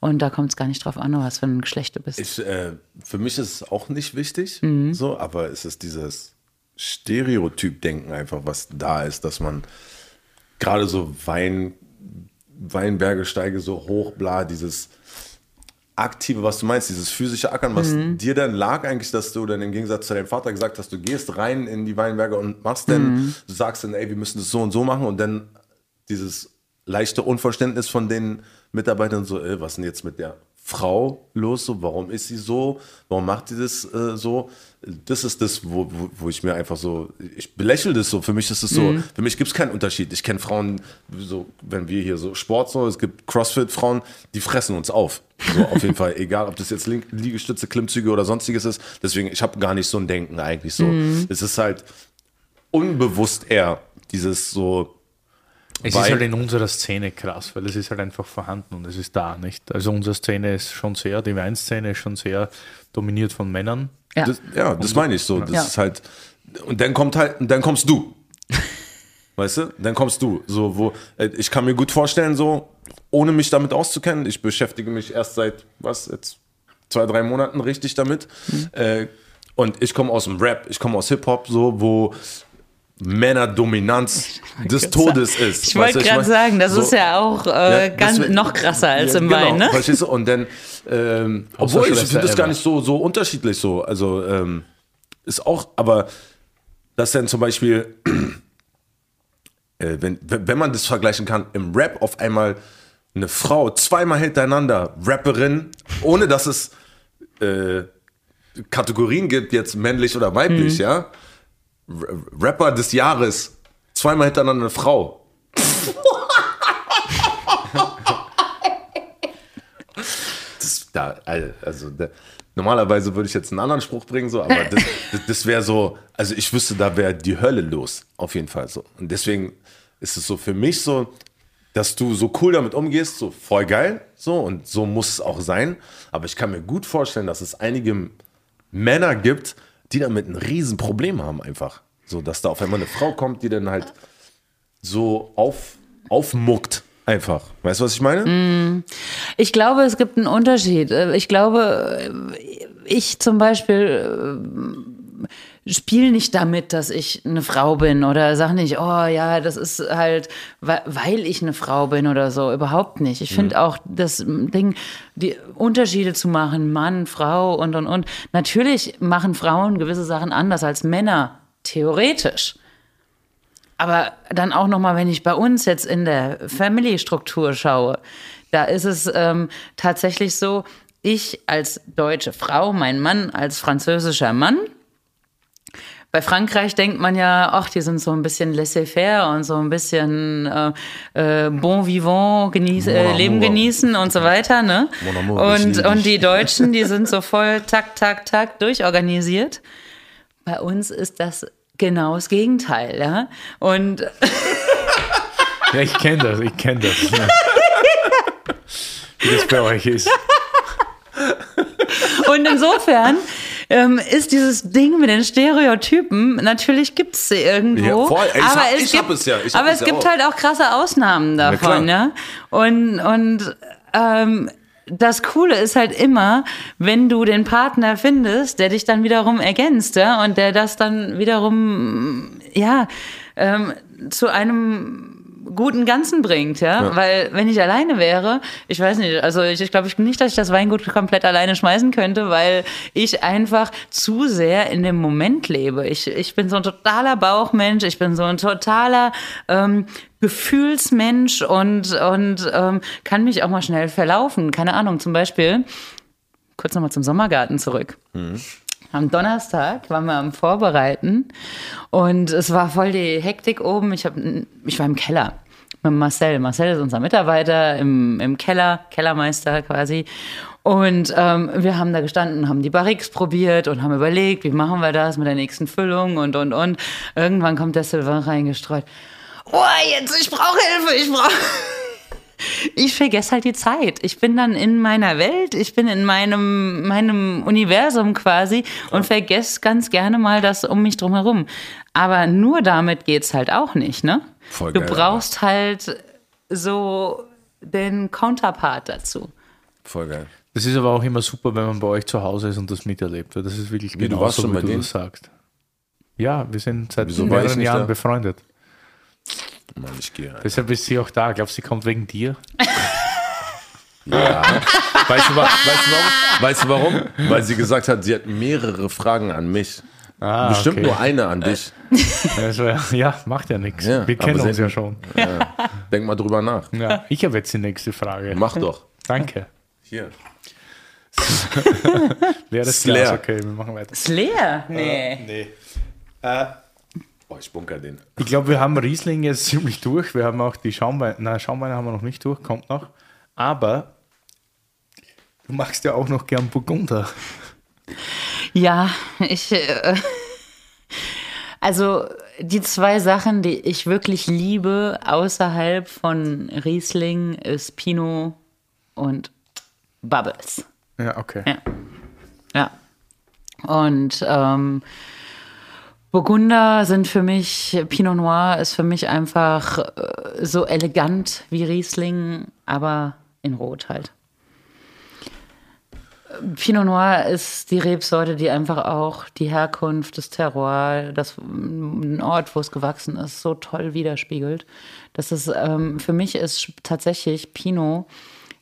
Und da kommt es gar nicht drauf an, was für ein Geschlecht du bist. Ich, äh, für mich ist es auch nicht wichtig, mhm. so, aber es ist dieses Stereotyp-Denken einfach, was da ist, dass man gerade so Wein, Weinberge steige so hoch, bla, dieses aktive, was du meinst, dieses physische Ackern, was mhm. dir dann lag eigentlich, dass du dann im Gegensatz zu deinem Vater gesagt hast, du gehst rein in die Weinberge und machst dann, mhm. du sagst dann, ey, wir müssen das so und so machen und dann dieses leichte Unverständnis von den Mitarbeitern so, ey, was denn jetzt mit der Frau los? So, warum ist sie so? Warum macht sie das äh, so? Das ist das, wo, wo, wo, ich mir einfach so, ich belächle das so. Für mich ist es so, mhm. für mich gibt es keinen Unterschied. Ich kenne Frauen, so, wenn wir hier so Sport so, es gibt Crossfit-Frauen, die fressen uns auf. So, auf jeden Fall, egal, ob das jetzt Liegestütze, Klimmzüge oder sonstiges ist. Deswegen, ich habe gar nicht so ein Denken eigentlich so. Mhm. Es ist halt unbewusst eher dieses so, es weil, ist halt in unserer Szene krass, weil es ist halt einfach vorhanden und es ist da, nicht? Also unsere Szene ist schon sehr, die Weinszene ist schon sehr dominiert von Männern. Ja, das, ja, das meine ich so. Das ja. ist halt, und dann kommt halt, dann kommst du. weißt du? Dann kommst du. So, wo, äh, ich kann mir gut vorstellen, so, ohne mich damit auszukennen, ich beschäftige mich erst seit, was, jetzt zwei, drei Monaten richtig damit. Mhm. Äh, und ich komme aus dem Rap, ich komme aus Hip-Hop, so, wo Männerdominanz des Todes sagen. ist. Ich wollte gerade sagen, das so, ist ja auch äh, ja, ganz, wär, noch krasser als ja, im genau, Wein, ne? Verstehst du? Und dann, ähm, obwohl ich finde das gar nicht so, so unterschiedlich so. Also ähm, ist auch, aber dass dann zum Beispiel, äh, wenn, wenn man das vergleichen kann, im Rap auf einmal eine Frau zweimal hintereinander Rapperin, ohne dass es äh, Kategorien gibt, jetzt männlich oder weiblich, mhm. ja Rapper des Jahres, zweimal hintereinander eine Frau. das, da, also, da, normalerweise würde ich jetzt einen anderen Spruch bringen, so, aber das, das, das wäre so, also ich wüsste, da wäre die Hölle los, auf jeden Fall so. Und deswegen ist es so für mich so, dass du so cool damit umgehst, so voll geil, so und so muss es auch sein. Aber ich kann mir gut vorstellen, dass es einige Männer gibt, die damit ein Riesenproblem haben einfach. So, dass da auf einmal eine Frau kommt, die dann halt so auf, aufmuckt. Einfach. Weißt du, was ich meine? Mm. Ich glaube, es gibt einen Unterschied. Ich glaube, ich zum Beispiel spiele nicht damit, dass ich eine Frau bin oder sage nicht, oh ja, das ist halt, weil ich eine Frau bin oder so. Überhaupt nicht. Ich finde mhm. auch das Ding, die Unterschiede zu machen, Mann, Frau und und und. Natürlich machen Frauen gewisse Sachen anders als Männer theoretisch. Aber dann auch nochmal, wenn ich bei uns jetzt in der Family-Struktur schaue, da ist es ähm, tatsächlich so, ich als deutsche Frau, mein Mann als französischer Mann. Bei Frankreich denkt man ja, ach, die sind so ein bisschen laissez-faire und so ein bisschen äh, äh, bon vivant, genieß, äh, Leben genießen und so weiter. Ne? Und, und die Deutschen, die sind so voll tak, tak, tak durchorganisiert. Bei uns ist das genau das Gegenteil, ja. Und ja, ich kenne das, ich kenne das. Ja. Wie das bei euch ist. Und insofern ähm, ist dieses Ding mit den Stereotypen, natürlich gibt es sie irgendwo. Ja, voll. Ey, aber hab, es gibt, es ja. aber es, es gibt auch. halt auch krasse Ausnahmen davon, ja. Und, und ähm, das Coole ist halt immer, wenn du den Partner findest, der dich dann wiederum ergänzt, ja, und der das dann wiederum, ja, ähm, zu einem guten Ganzen bringt, ja? Ja. Weil wenn ich alleine wäre, ich weiß nicht, also ich, ich glaube ich nicht, dass ich das Weingut komplett alleine schmeißen könnte, weil ich einfach zu sehr in dem Moment lebe. Ich, ich bin so ein totaler Bauchmensch, ich bin so ein totaler ähm, Gefühlsmensch und, und ähm, kann mich auch mal schnell verlaufen. Keine Ahnung, zum Beispiel, kurz nochmal zum Sommergarten zurück. Am Donnerstag waren wir am Vorbereiten und es war voll die Hektik oben. Ich, hab, ich war im Keller mit Marcel. Marcel ist unser Mitarbeiter im, im Keller, Kellermeister quasi. Und ähm, wir haben da gestanden, haben die Barriques probiert und haben überlegt, wie machen wir das mit der nächsten Füllung und, und, und. Irgendwann kommt der Sylvain reingestreut. Oh, jetzt, ich brauche Hilfe, ich brauche... ich vergesse halt die Zeit. Ich bin dann in meiner Welt, ich bin in meinem, meinem Universum quasi und vergesse ganz gerne mal das um mich drum herum. Aber nur damit geht's halt auch nicht, ne? Voll du geil, brauchst halt so den Counterpart dazu. Voll geil. Das ist aber auch immer super, wenn man bei euch zu Hause ist und das miterlebt. weil Das ist wirklich Wie, du genau warst so, schon wie bei du denen? das sagst. Ja, wir sind seit Wieso mehreren Jahren da? befreundet. Mann, ich gehe. Alter. Deshalb ist sie auch da. Glaubst du, sie kommt wegen dir? Ja. Weißt du, weißt, du warum? weißt du warum? Weil sie gesagt hat, sie hat mehrere Fragen an mich. Ah, Bestimmt okay. nur eine an dich. Also, ja, macht ja nichts. Ja, wir kennen uns sie- ja schon. Denk mal drüber nach. Ja, ich habe jetzt die nächste Frage. Mach doch. Danke. Hier. Leeres Slayer. Glas, okay, wir machen weiter. Ist leer? Nee. Nee. Äh, Boah, ich bunker den. ich glaube, wir haben Riesling jetzt ziemlich durch. Wir haben auch die Schaumweine, nein, Schaumweine haben wir noch nicht durch, kommt noch. Aber du magst ja auch noch gern Burgunder. Ja, ich. Äh, also die zwei Sachen, die ich wirklich liebe außerhalb von Riesling, ist Pinot und Bubbles. Ja, okay. Ja. Ja. Und ähm, Burgunder sind für mich, Pinot Noir ist für mich einfach äh, so elegant wie Riesling, aber in Rot halt. Pinot Noir ist die Rebsorte, die einfach auch die Herkunft, das Terroir, das ein Ort, wo es gewachsen ist, so toll widerspiegelt. Das ist ähm, für mich ist tatsächlich Pinot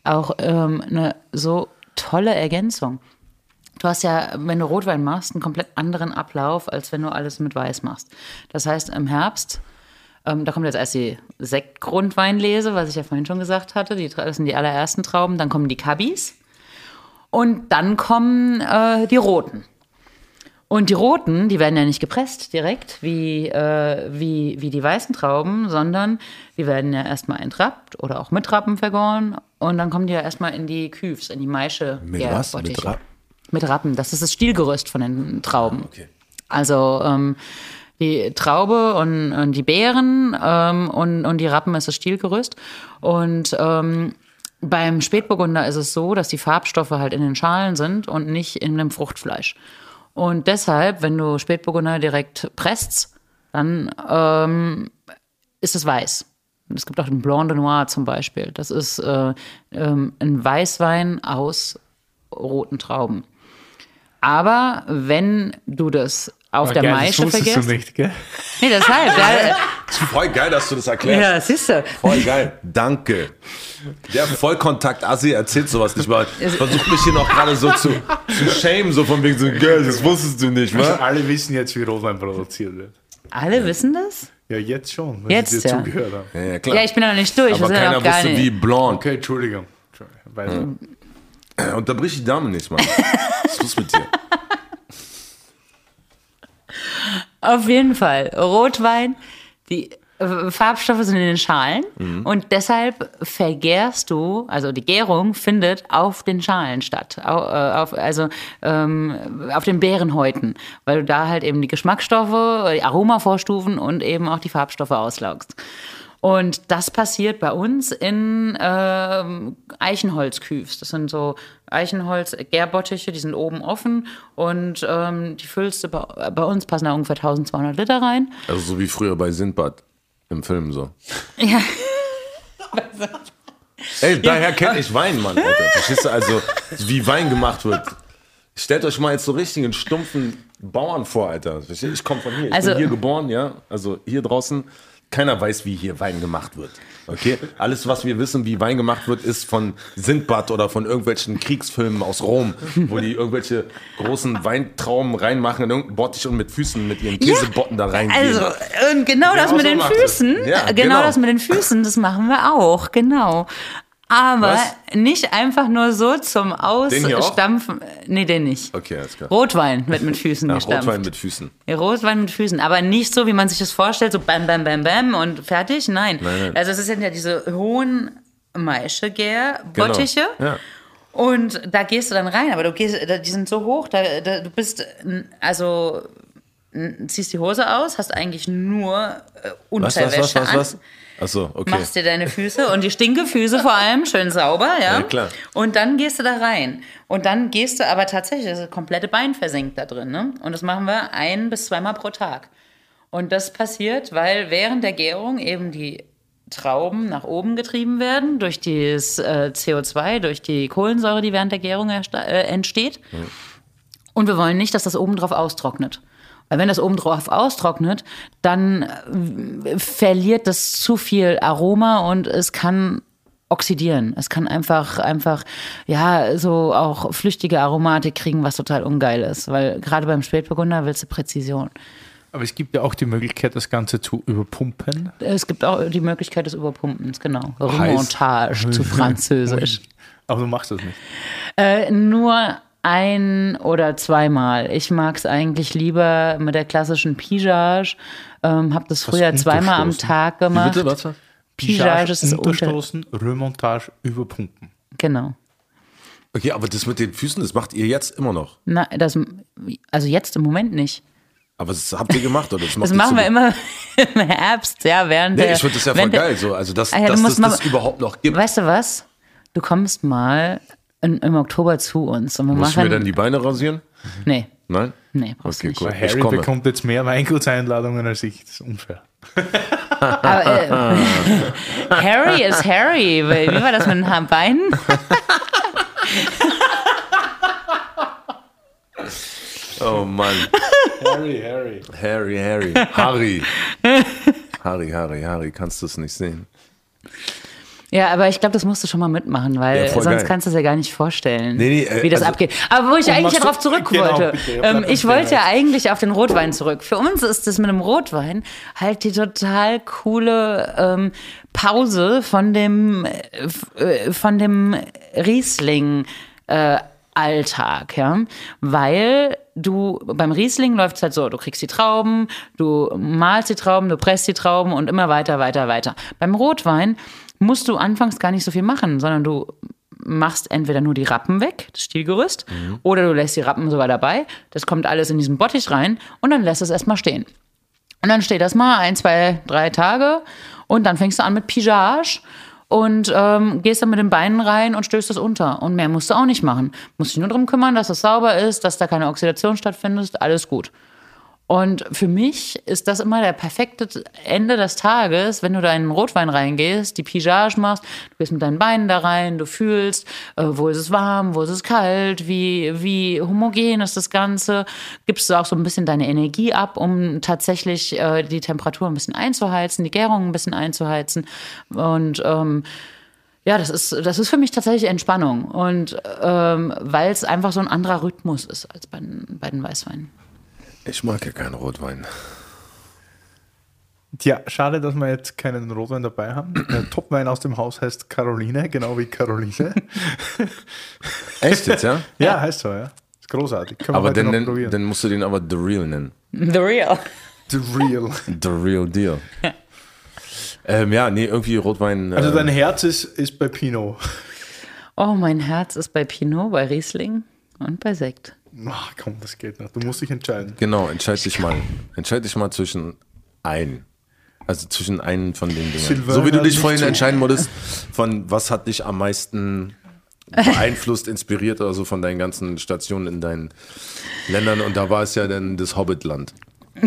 auch ähm, eine so tolle Ergänzung. Du hast ja, wenn du Rotwein machst, einen komplett anderen Ablauf, als wenn du alles mit Weiß machst. Das heißt, im Herbst, ähm, da kommt jetzt erst die Sektgrundweinlese, was ich ja vorhin schon gesagt hatte, die, das sind die allerersten Trauben, dann kommen die Cabis und dann kommen äh, die Roten. Und die Roten, die werden ja nicht gepresst direkt wie, äh, wie, wie die weißen Trauben, sondern die werden ja erstmal entrappt oder auch mit Rappen vergoren und dann kommen die ja erstmal in die Küfs, in die Maische. Mit was? Mit. Rappen? Mit Rappen. Das ist das Stielgerüst von den Trauben. Okay. Also ähm, die Traube und, und die Beeren ähm, und, und die Rappen ist das Stielgerüst. Und ähm, beim Spätburgunder ist es so, dass die Farbstoffe halt in den Schalen sind und nicht in dem Fruchtfleisch. Und deshalb, wenn du Spätburgunder direkt presst, dann ähm, ist es weiß. Es gibt auch den Blanc de Noir zum Beispiel. Das ist äh, ähm, ein Weißwein aus roten Trauben. Aber wenn du das auf der Geil, Maische das wusstest vergisst. du nicht, gell? Nee, deshalb. ja, Voll geil, dass du das erklärst. ja, siehst du. Voll geil. Danke. Der Vollkontakt-Assi erzählt sowas nicht mal. Versucht mich hier noch gerade so zu, zu shamen, so von wegen so, geil, das wusstest du nicht, Also wa? alle wissen jetzt, wie Rotwein produziert wird. Alle wissen das? Ja, jetzt schon, wenn Jetzt, sie dir ja. zugehört haben. Ja, ja, klar. Ja, ich bin noch nicht durch. Aber ja keiner wusste, nicht. wie blond. Okay, Entschuldigung. Entschuldigung. Unterbrich die Dame nicht, Mann. Was ist los mit dir? Auf jeden Fall. Rotwein, die Farbstoffe sind in den Schalen Mhm. und deshalb vergärst du, also die Gärung findet auf den Schalen statt, äh, auf, also ähm, auf den Beerenhäuten, weil du da halt eben die Geschmacksstoffe, die Aromavorstufen und eben auch die Farbstoffe auslaugst. Und das passiert bei uns in ähm, Eichenholzküfs. Das sind so Eichenholz-Gärbottiche, die sind oben offen und ähm, die füllst du bei, bei uns passen da ungefähr 1200 Liter rein. Also so wie früher bei Sindbad im Film so. Ja. Ey, daher kenne ich Wein, Mann, Alter. Verstehst du? Also, wie Wein gemacht wird. Stellt euch mal jetzt so richtig einen stumpfen Bauern vor, Alter. Ich komme von hier. Ich Also- bin hier geboren, ja. Also hier draußen. Keiner weiß, wie hier Wein gemacht wird. Okay? Alles, was wir wissen, wie Wein gemacht wird, ist von Sindbad oder von irgendwelchen Kriegsfilmen aus Rom, wo die irgendwelche großen Weintrauben reinmachen in irgendeinen Bottich und mit Füßen, mit ihren Käsebotten da reingehen. Also, und genau das Genau mit so den. Füßen, Ja, genau, genau. das mit den Füßen, das machen wir auch, genau. Aber Was? nicht einfach nur so zum? Ausstampfen. Nee, den nicht. okay, alles klar. Rotwein wird mit Füßen Ja, gestampft. Rotwein mit Füßen. Ja, Rotwein mit Füßen, aber nicht so, wie man sich das vorstellt, so bam, bam, bam, bam und fertig. Nein. Nein, nein. Also es sind ja diese hohen Maischegär-Bottiche. Genau. Ja. Und da gehst du dann rein, aber du gehst, die sind so hoch, da, da, du bist, also ziehst die Hose aus, hast eigentlich nur äh, Was, Unterwäsche was, was, was, an. Achso, okay. Machst dir deine Füße und die Stinkefüße vor allem schön sauber, ja? Ja, klar. Und dann gehst du da rein. Und dann gehst du aber tatsächlich, das komplette Bein versenkt da drin, ne? Und das machen wir ein bis zweimal pro Tag. Und das passiert, weil während der Gärung eben die Trauben nach oben getrieben werden durch das äh, CO2, durch die Kohlensäure, die während der Gärung äh, entsteht. Und wir wollen nicht, dass das oben drauf austrocknet. Weil wenn das oben drauf austrocknet, dann äh, verliert das zu viel Aroma und es kann oxidieren. Es kann einfach, einfach, ja, so auch flüchtige Aromatik kriegen, was total ungeil ist. Weil gerade beim Spätburgunder willst du Präzision. Aber es gibt ja auch die Möglichkeit, das Ganze zu überpumpen. Es gibt auch die Möglichkeit des Überpumpens, genau. Remontage zu Französisch. Aber du machst das nicht. Äh, nur ein oder zweimal. Ich mag es eigentlich lieber mit der klassischen Pigeage. Ähm, habe das früher zweimal am unterstoßen. Tag gemacht. Bitte, was? Pigeage ist das unter. unterstoßen, Remontage, überpumpen. Genau. Okay, aber das mit den Füßen, das macht ihr jetzt immer noch. Na, das, also jetzt im Moment nicht. Aber das habt ihr gemacht, oder? Das, macht Das machen wir immer im Herbst, ja, während Nee, der. ich finde das ja voll geil, so. Also, dass, Ah ja, dass das, das mal- überhaupt noch gibt. Weißt du was? Du kommst mal in, im Oktober zu uns und wir Muss ich mir machen. dann die Beine rasieren? nee, Nein? nee, brauchst Okay, du nicht. cool. Harry komme. bekommt jetzt mehr Weingutseinladungen als ich. Das ist unfair. Aber, äh, Harry ist Harry. Wie war das mit den Beinen? Oh Mann. Harry, Harry. Harry, Harry. Harry. Harry, Harry, Harry. Kannst du es nicht sehen? Ja, aber ich glaube, das musst du schon mal mitmachen, weil Ja, sonst geil. kannst du es ja gar nicht vorstellen, Nee, nee, äh, wie das also- abgeht. Aber wo ich eigentlich ja darauf zurück Genau, wollte. bitte, ähm, ich wollte ja eigentlich auf den Rotwein zurück. Für uns ist das mit dem Rotwein halt die total coole ähm, Pause von dem, äh, äh, von dem Riesling. Äh, Alltag, ja, weil du beim Riesling läuft es halt so, du kriegst die Trauben, du malst die Trauben, du presst die Trauben und immer weiter, weiter, weiter. Beim Rotwein musst du anfangs gar nicht so viel machen, sondern du machst entweder nur die Rappen weg, das Stielgerüst, oder du lässt die Rappen sogar dabei. Das kommt alles in diesen Bottich rein und dann lässt es erstmal stehen. Und dann steht das mal ein, zwei, drei Tage und dann fängst du an mit Pigeage und ähm, gehst dann mit den Beinen rein und stößt es unter. Und mehr musst du auch nicht machen. Musst dich nur darum kümmern, dass es sauber ist, dass da keine Oxidation stattfindet, alles gut. Und für mich ist das immer der perfekte Ende des Tages, wenn du da in den Rotwein reingehst, die Pigeage machst, du gehst mit deinen Beinen da rein, du fühlst, äh, wo ist es warm, wo ist es kalt, wie, wie homogen ist das Ganze, gibst du auch so ein bisschen deine Energie ab, um tatsächlich äh, die Temperatur ein bisschen einzuheizen, die Gärung ein bisschen einzuheizen. Und ähm, ja, das ist, das ist für mich tatsächlich Entspannung. Und ähm, weil es einfach so ein anderer Rhythmus ist als bei, bei den Weißweinen. Ich mag ja keinen Rotwein. Tja, schade, dass wir jetzt keinen Rotwein dabei haben. Der Topwein aus dem Haus heißt Caroline, genau wie Caroline. Echt jetzt, ja? ja, heißt so, ja. Ist großartig. Können wir Aber dann, probieren. dann musst du den aber The Real nennen. The real. The Real. The Real Deal. ähm, ja, nee, irgendwie Rotwein. Also äh, dein Herz ist, ist bei Pinot. Oh, mein Herz ist bei Pinot, bei Riesling und bei Sekt. Ach komm, das geht noch. Du musst dich entscheiden. Genau, entscheid dich mal. Entscheid dich mal zwischen ein. Also zwischen einen von den Dingen. Silvaner so wie du dich vorhin entscheiden musstest, von was hat dich am meisten beeinflusst, inspiriert oder so von deinen ganzen Stationen in deinen Ländern. Und da war es ja dann das Hobbitland.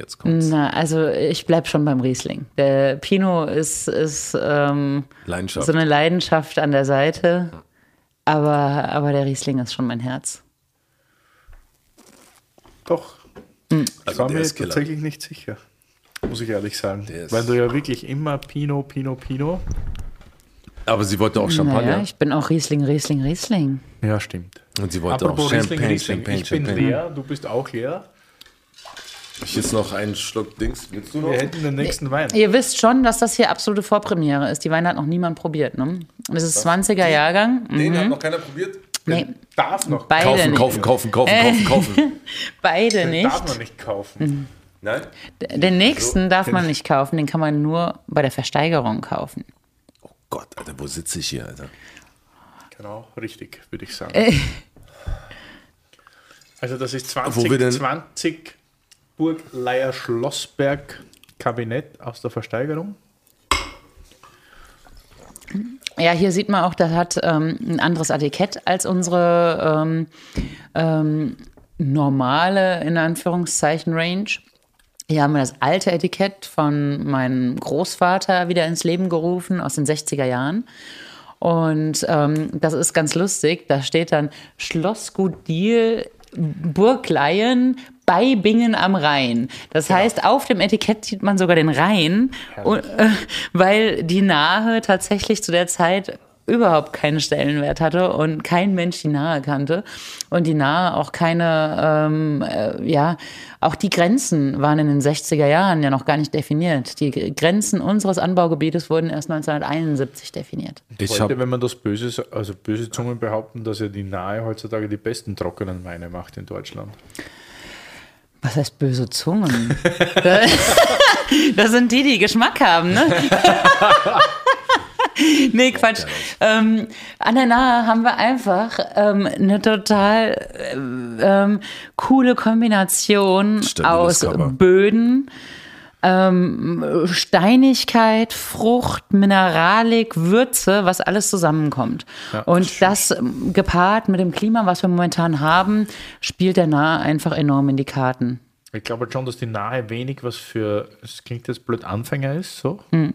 Jetzt kommt's? Na, also ich bleib schon beim Riesling. Der Pinot ist, ist ähm, Leidenschaft. so eine Leidenschaft an der Seite, aber, aber der Riesling ist schon mein Herz. Doch. Ich also war der mir ist Killer. tatsächlich nicht sicher. Muss ich ehrlich sagen. Der ist- Weil du ja wirklich immer Pinot, Pinot, Pinot. Aber sie wollte auch Champagner. Naja, ich bin auch Riesling, Riesling, Riesling. Ja, stimmt. Und sie wollte Apropos auch Riesling, Champagne, Riesling. Champagne, ich bin Champagne. leer, du bist auch leer. Ich jetzt noch einen Schluck Dings. Willst du noch? Wir hätten den nächsten Wein. Ihr wisst schon, dass das hier absolute Vorpremiere ist. Die Weine hat noch niemand probiert, ne? Das ist 20er Jahrgang. Den hat noch keiner probiert? Nee, Darf noch. beide Kaufen, nicht. kaufen, kaufen, kaufen, kaufen, kaufen. Beide Den nicht. darf man nicht kaufen. Nein? Den nächsten darf man nicht kaufen, den kann man nur bei der Versteigerung kaufen. Oh Gott, Alter, wo sitze ich hier, Alter? Genau, richtig, würde ich sagen. Äh. Also das ist Wo wir denn- 2020 Burg Leier Schlossberg Kabinett aus der Versteigerung. Ja, hier sieht man auch, das hat ähm, ein anderes Etikett als unsere ähm, ähm, normale, in Anführungszeichen, Range. Hier haben wir das alte Etikett von meinem Großvater wieder ins Leben gerufen aus den 60er Jahren. Und ähm, das ist ganz lustig. Da steht dann Schlossgut Diel, Burg Leyen bei Bingen am Rhein. Das heißt, auf dem Etikett sieht man sogar den Rhein, und, äh, weil die Nahe tatsächlich zu der Zeit überhaupt keinen Stellenwert hatte und kein Mensch die Nahe kannte und die Nahe auch keine, ähm, äh, ja, auch die Grenzen waren in den 60er Jahren ja noch gar nicht definiert. Die Grenzen unseres Anbaugebietes wurden erst 1971 definiert. Ich Heute, wenn man das böse, also böse Zungen behaupten, dass ja die Nahe heutzutage die besten trockenen Weine macht in Deutschland. Was heißt böse Zungen? das sind die, die Geschmack haben, ne? nee, Quatsch. Ähm, an der Nahe haben wir einfach ähm, eine total äh, ähm, coole Kombination Stabiles aus Cover. Böden, ähm, Steinigkeit, Frucht, Mineralik, Würze, was alles zusammenkommt. Und das ähm, gepaart mit dem Klima, was wir momentan haben, spielt der Nahe einfach enorm in die Karten. Ich glaube schon, dass die Nahe wenig was für, es klingt jetzt blöd, Anfänger ist, so. Hm.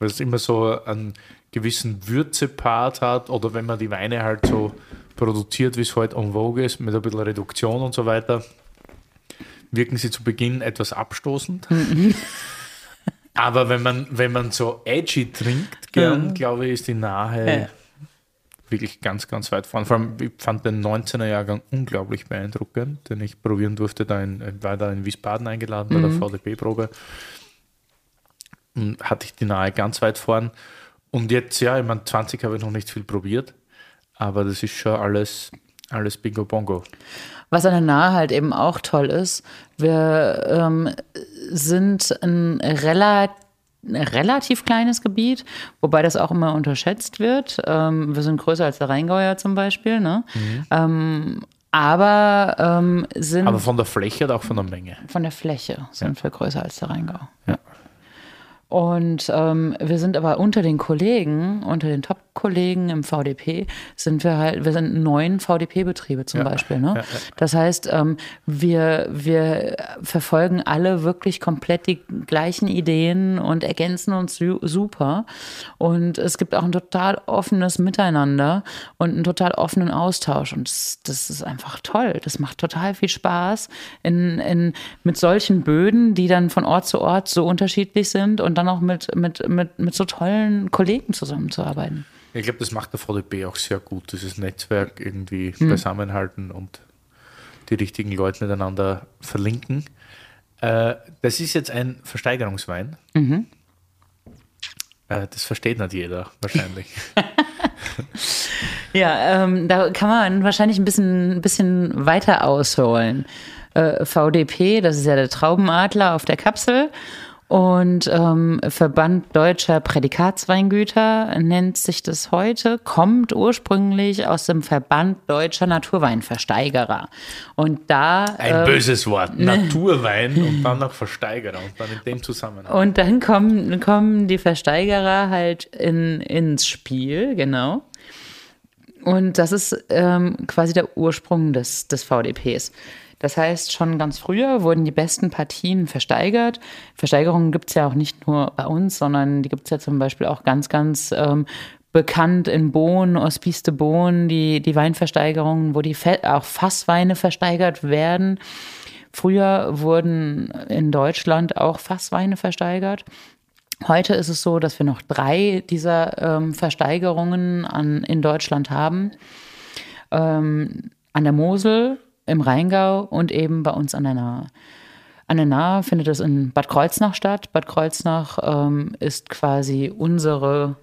Weil es immer so einen gewissen Würzepart hat oder wenn man die Weine halt so produziert, wie es heute en vogue ist, mit ein bisschen Reduktion und so weiter, wirken sie zu Beginn etwas abstoßend. Aber wenn man, wenn man so edgy trinkt, gern, glaube ich, ist die Nahe wirklich ganz, ganz weit vorne. Vor allem, ich fand den 19er Jahrgang unglaublich beeindruckend, den ich probieren durfte. Da in, war da in Wiesbaden eingeladen bei der VDP-Probe. Und Hatte ich die Nahe ganz weit vorn. Und jetzt, ja, ich meine, 20 habe ich noch nicht viel probiert, aber das ist schon alles, alles Bingo Bongo. Was an der Nahe halt eben auch toll ist, wir ähm, sind ein rela relativ kleines Gebiet, wobei das auch immer unterschätzt wird. Ähm, wir sind größer als der Rheingauer zum Beispiel, ne? Ähm, aber ähm, sind Aber von der Fläche oder auch von der Menge. von der Fläche sind wir größer als der Rheingau. Ja. Und ähm, wir sind aber unter den Kollegen, unter den Top-Kollegen im VDP, sind wir halt, wir sind neun VDP-Betriebe zum Ja. Beispiel. Ne? Ja, ja. Das heißt, ähm, wir, wir verfolgen alle wirklich komplett die gleichen Ideen und ergänzen uns su super. Und es gibt auch ein total offenes Miteinander und einen total offenen Austausch. Und das, das ist einfach toll. Das macht total viel Spaß in, in, mit solchen Böden, die dann von Ort zu Ort so unterschiedlich sind und dann auch mit, mit, mit, mit so tollen Kollegen zusammenzuarbeiten. Ich glaube, das macht der VDP auch sehr gut, dieses Netzwerk irgendwie Hm. beisammenhalten und die richtigen Leute miteinander verlinken. Äh, das ist jetzt ein Versteigerungswein. Mhm. Äh, das versteht nicht jeder wahrscheinlich. Ja, ähm, da kann man wahrscheinlich ein bisschen, ein bisschen weiter ausholen. Äh, VDP, das ist ja der Traubenadler auf der Kapsel. Und ähm, Verband Deutscher Prädikatsweingüter nennt sich das heute, kommt ursprünglich aus dem Verband Deutscher Naturweinversteigerer. Und da. Ein ähm, böses Wort. Naturwein und dann noch Versteigerer und dann in dem Zusammenhang. Und dann kommen, kommen die Versteigerer halt in, ins Spiel, genau. Und das ist ähm, quasi der Ursprung des, des VDPs. Das heißt, schon ganz früher wurden die besten Partien versteigert. Versteigerungen gibt es ja auch nicht nur bei uns, sondern die gibt es ja zum Beispiel auch ganz, ganz ähm, bekannt in Bohn, Hospice de Bohn, die, die Weinversteigerungen, wo die Fe auch Fassweine versteigert werden. Früher wurden in Deutschland auch Fassweine versteigert. Heute ist es so, dass wir noch drei dieser ähm, Versteigerungen an, in Deutschland haben. Ähm, an der Mosel, im Rheingau und eben bei uns an der Nahe. An der Nahe findet es in Bad Kreuznach statt. Bad Kreuznach ähm, ist quasi unsere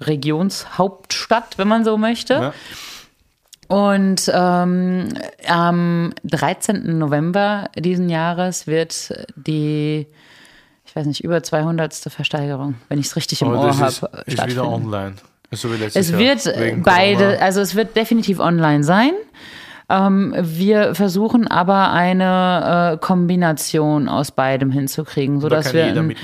Regionshauptstadt, wenn man so möchte. Ja. Und ähm, am 13. November diesen Jahres wird die, ich weiß nicht, über 200. Versteigerung, wenn ich es richtig im oh, Ohr habe, ist, ist wieder online. So es Jahr, wird beide, Corona. also es wird definitiv online sein. Ähm, wir versuchen aber eine äh, Kombination aus beidem hinzukriegen, sodass wir ein,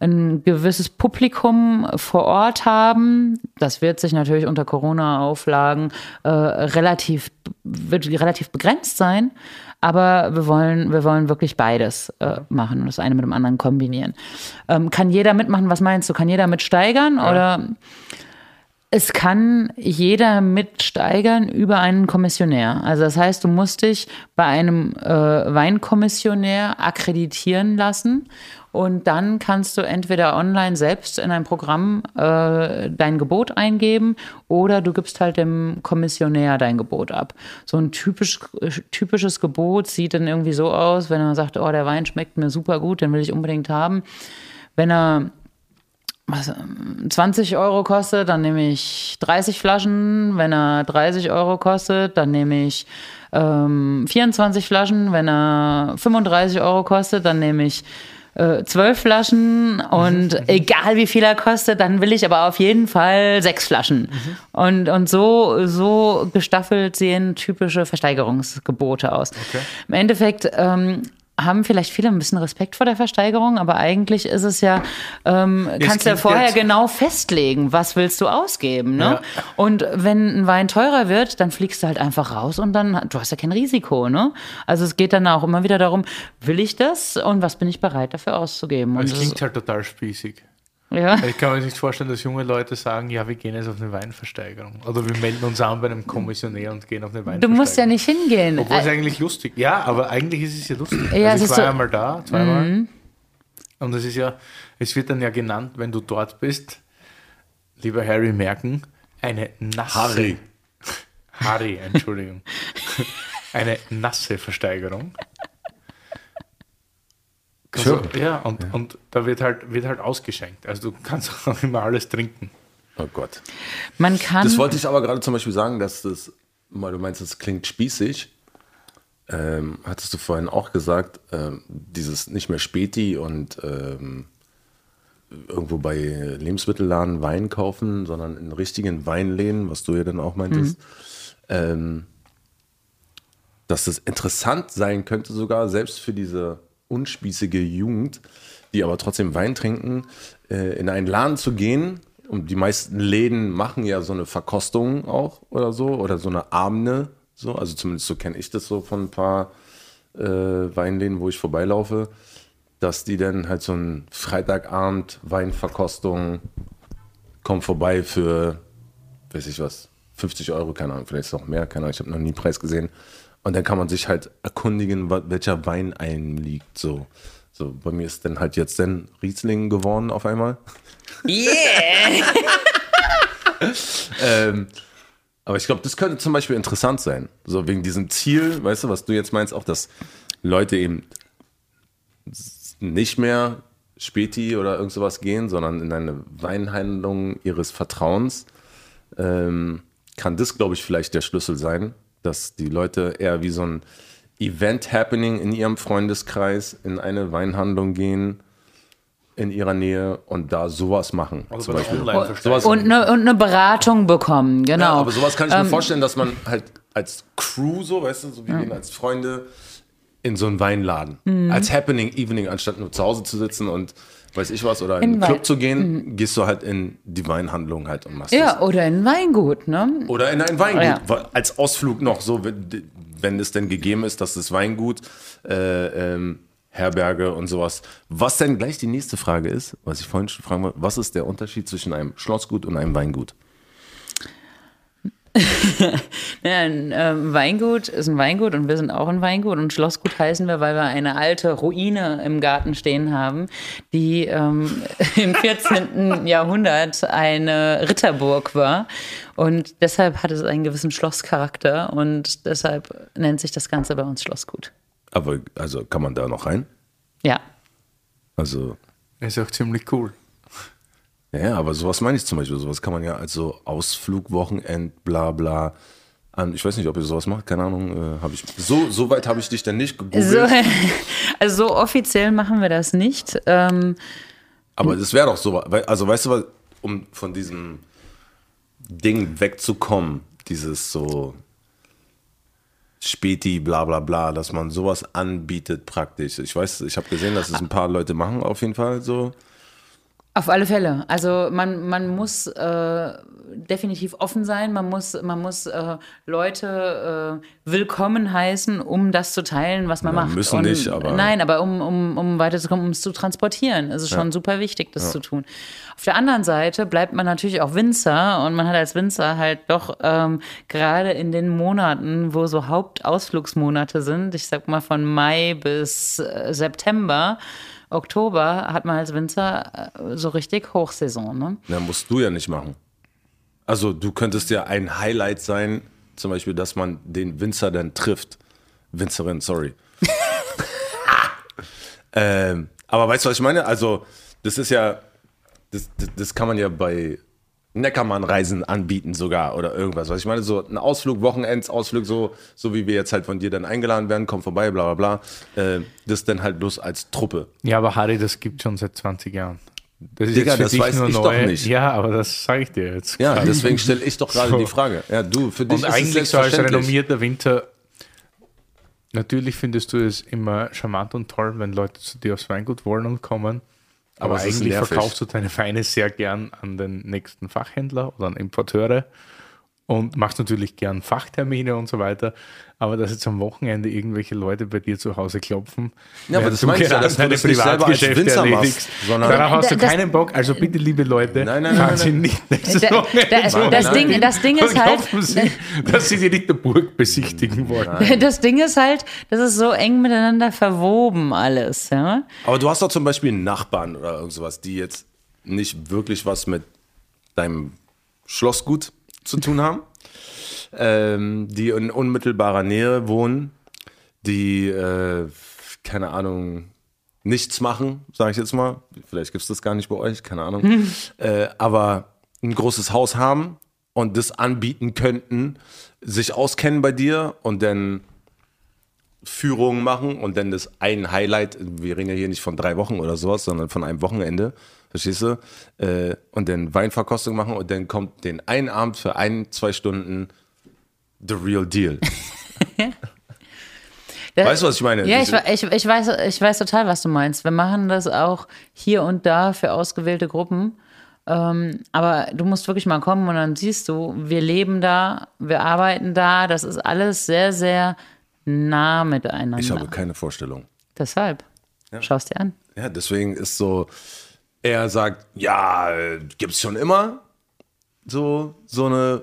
ein, gewisses Publikum vor Ort haben. Das wird sich natürlich unter Corona-Auflagen äh, relativ, wird relativ begrenzt sein. Aber wir wollen, wir wollen wirklich beides äh, machen und das eine mit dem anderen kombinieren. Ähm, kann jeder mitmachen? Was meinst du? Kann jeder mitsteigern? Ja. Oder es kann jeder mitsteigern über einen Kommissionär. Also das heißt, du musst dich bei einem äh, Weinkommissionär akkreditieren lassen und dann kannst du entweder online selbst in ein Programm äh, dein Gebot eingeben oder du gibst halt dem Kommissionär dein Gebot ab. So ein typisch, typisches Gebot sieht dann irgendwie so aus, wenn er sagt, oh, der Wein schmeckt mir super gut, den will ich unbedingt haben. Wenn er was, 20 Euro kostet, dann nehme ich 30 Flaschen. Wenn er 30 Euro kostet, dann nehme ich ähm, 24 Flaschen. Wenn er 35 Euro kostet, dann nehme ich äh, 12 Flaschen. Und mhm. egal wie viel er kostet, dann will ich aber auf jeden Fall sechs Flaschen. Mhm. Und, und so, so gestaffelt sehen typische Versteigerungsgebote aus. Okay. Im Endeffekt ähm, haben vielleicht viele ein bisschen Respekt vor der Versteigerung, aber eigentlich ist es ja, ähm, kannst du ja vorher genau festlegen, was willst du ausgeben. Ne? Ja. Und wenn ein Wein teurer wird, dann fliegst du halt einfach raus und dann, du hast ja kein Risiko. Ne? Also es geht dann auch immer wieder darum, will ich das und was bin ich bereit dafür auszugeben. Es klingt halt total spießig. Ja. Ich kann mir nicht vorstellen, dass junge Leute sagen, ja, wir gehen jetzt auf eine Weinversteigerung. Oder wir melden uns an bei einem Kommissionär und gehen auf eine Weinversteigerung. Du musst ja nicht hingehen. Obwohl es eigentlich lustig Ja, aber eigentlich ist es ja lustig. Ja, also ich war so einmal da, zweimal. Mhm. Und es ist ja, es wird dann ja genannt, wenn du dort bist, lieber Harry merken, eine nasse. Harry. Harry, Entschuldigung. eine nasse Versteigerung. Also, ja, und, ja. und da wird halt, wird halt ausgeschenkt. Also du kannst auch immer alles trinken. Oh Gott. Man kann. Das wollte ich aber gerade zum Beispiel sagen, dass das, weil du meinst, das klingt spießig. Ähm, hattest du vorhin auch gesagt, ähm, dieses nicht mehr Späti und ähm, irgendwo bei Lebensmittelladen Wein kaufen, sondern in richtigen Weinläden, was du ja dann auch meintest. Mhm. Ähm, dass das interessant sein könnte, sogar selbst für diese unspießige Jugend, die aber trotzdem Wein trinken, äh, in einen Laden zu gehen. Und die meisten Läden machen ja so eine Verkostung auch oder so, oder so eine Abende. So. Also zumindest so kenne ich das so von ein paar äh, Weinläden, wo ich vorbeilaufe, dass die dann halt so ein Freitagabend Weinverkostung kommen vorbei für, weiß ich was, 50 Euro, keine Ahnung, vielleicht noch mehr, keine Ahnung, ich habe noch nie Preis gesehen. Und dann kann man sich halt erkundigen, welcher Wein einem liegt. So. so bei mir ist dann halt jetzt dann Riesling geworden auf einmal. Yeah! ähm, aber ich glaube, das könnte zum Beispiel interessant sein. So wegen diesem Ziel, weißt du, was du jetzt meinst, auch dass Leute eben nicht mehr Späti oder irgend sowas gehen, sondern in eine Weinhandlung ihres Vertrauens, ähm, kann das, glaube ich, vielleicht der Schlüssel sein, dass die Leute eher wie so ein Event-Happening in ihrem Freundeskreis in eine Weinhandlung gehen in ihrer Nähe und da sowas machen. Also zum Beispiel. Sowas und, eine, und eine Beratung bekommen, genau. Ja, aber sowas kann ich mir ähm, vorstellen, dass man halt als Crew, so weißt du, so wie ja. als Freunde in so einen Weinladen. Mhm. Als Happening Evening, anstatt nur zu Hause zu sitzen und weiß ich was, oder in, in einen Club zu gehen, mhm. gehst du halt in die Weinhandlung halt und machst Ja, das. oder in ein Weingut, ne? Oder in ein Weingut, ja. als Ausflug noch so, wenn es denn gegeben ist, dass das Weingut, äh, ähm, Herberge und sowas. Was denn gleich die nächste Frage ist, was ich vorhin schon fragen wollte, was ist der Unterschied zwischen einem Schlossgut und einem Weingut? Ja, ein ähm, Weingut ist ein Weingut und wir sind auch ein Weingut und Schlossgut heißen wir, weil wir eine alte Ruine im Garten stehen haben, die ähm, im 14. Jahrhundert eine Ritterburg war und deshalb hat es einen gewissen Schlosscharakter und deshalb nennt sich das Ganze bei uns Schlossgut. Aber also kann man da noch rein? Ja, Also Ist auch ziemlich cool. Ja, aber sowas meine ich zum Beispiel. Sowas kann man ja als so Ausflug, Wochenend, bla bla. An, ich weiß nicht, ob ihr sowas macht, keine Ahnung. Äh, hab ich, so, so weit habe ich dich denn nicht gegoogelt. so, also so offiziell machen wir das nicht. Ähm, aber das wäre doch so. Also weißt du was, um von diesem Ding wegzukommen, dieses so Späti, bla bla bla, dass man sowas anbietet praktisch. Ich weiß, ich habe gesehen, dass es ein paar Leute machen auf jeden Fall so. Auf alle Fälle. Also man, man muss äh, definitiv offen sein, man muss, man muss äh, Leute äh, willkommen heißen, um das zu teilen, was man Ja, macht. müssen nicht, aber- Nein, aber um, um, um weiterzukommen, um es zu transportieren, ist es schon super wichtig, das zu tun. Auf der anderen Seite bleibt man natürlich auch Winzer und man hat als Winzer halt doch ähm, gerade in den Monaten, wo so Hauptausflugsmonate sind, ich sag mal von Mai bis äh, September, Oktober hat man als Winzer äh, so richtig Hochsaison. Ne? Na, musst du ja nicht machen. Also du könntest ja ein Highlight sein, zum Beispiel, dass man den Winzer dann trifft. Winzerin, sorry. ähm, aber weißt du, was ich meine? Also, das ist ja, das, das, das kann man ja bei Neckermann-Reisen anbieten sogar oder irgendwas. Was ich meine, so ein Ausflug, Wochenendsausflug, so, so wie wir jetzt halt von dir dann eingeladen werden, komm vorbei, bla bla bla. Äh, das dann halt bloß als Truppe. Ja, aber Harry, das gibt schon seit 20 Jahren. Das ist Digga, das weiß nur ich doch neu. nicht. Ja, aber das sage ich dir jetzt. Ja, gerade. deswegen stelle ich doch gerade So. die Frage. Ja, du, für dich Und ist es eigentlich so als renommierter Winter, natürlich findest du es immer charmant und toll, wenn Leute zu dir aufs Weingut wollen und kommen. Aber, Aber eigentlich verkaufst du deine Weine sehr gern an den nächsten Fachhändler oder an Importeure und machst natürlich gern Fachtermine und so weiter. Aber dass jetzt am Wochenende irgendwelche Leute bei dir zu Hause klopfen, Ja, aber während das meine ich ja, dass du deine das nicht selber als Privatgeschäfte Winzer machst, sondern- Darauf hast du Das- keinen Bock. Also bitte, liebe Leute, Nein, nein, nein, fahren nein, Sie nein. nicht nächstes Da- Wochenende das Ding- das Ding ist halt- Sie, dass Sie die nicht der Burg besichtigen wollen. Das Ding ist halt, das ist so eng miteinander verwoben alles. Ja? Aber du hast doch zum Beispiel einen Nachbarn oder irgend sowas, die jetzt nicht wirklich was mit deinem Schlossgut zu tun haben, ähm, die in unmittelbarer Nähe wohnen, die, äh, keine Ahnung, nichts machen, sage ich jetzt mal. Vielleicht gibt es das gar nicht bei euch, keine Ahnung. Äh, aber ein großes Haus haben und das anbieten könnten, sich auskennen bei dir und dann Führungen machen und dann das ein Highlight, wir reden ja hier nicht von drei Wochen oder sowas, sondern von einem Wochenende, verstehst du? Äh, und dann Weinverkostung machen und dann kommt den einen Abend für ein, zwei Stunden the real deal. Weißt du, was ich meine? Ja, ich, ich, ich, weiß, ich weiß total, was du meinst. Wir machen das auch hier und da für ausgewählte Gruppen. Ähm, aber du musst wirklich mal kommen und dann siehst du, wir leben da, wir arbeiten da. Das ist alles sehr, sehr nah miteinander. ich habe keine Vorstellung. Deshalb. Schau dir an. Ja, deswegen ist so, er sagt, ja, äh, gibt's schon immer so, so eine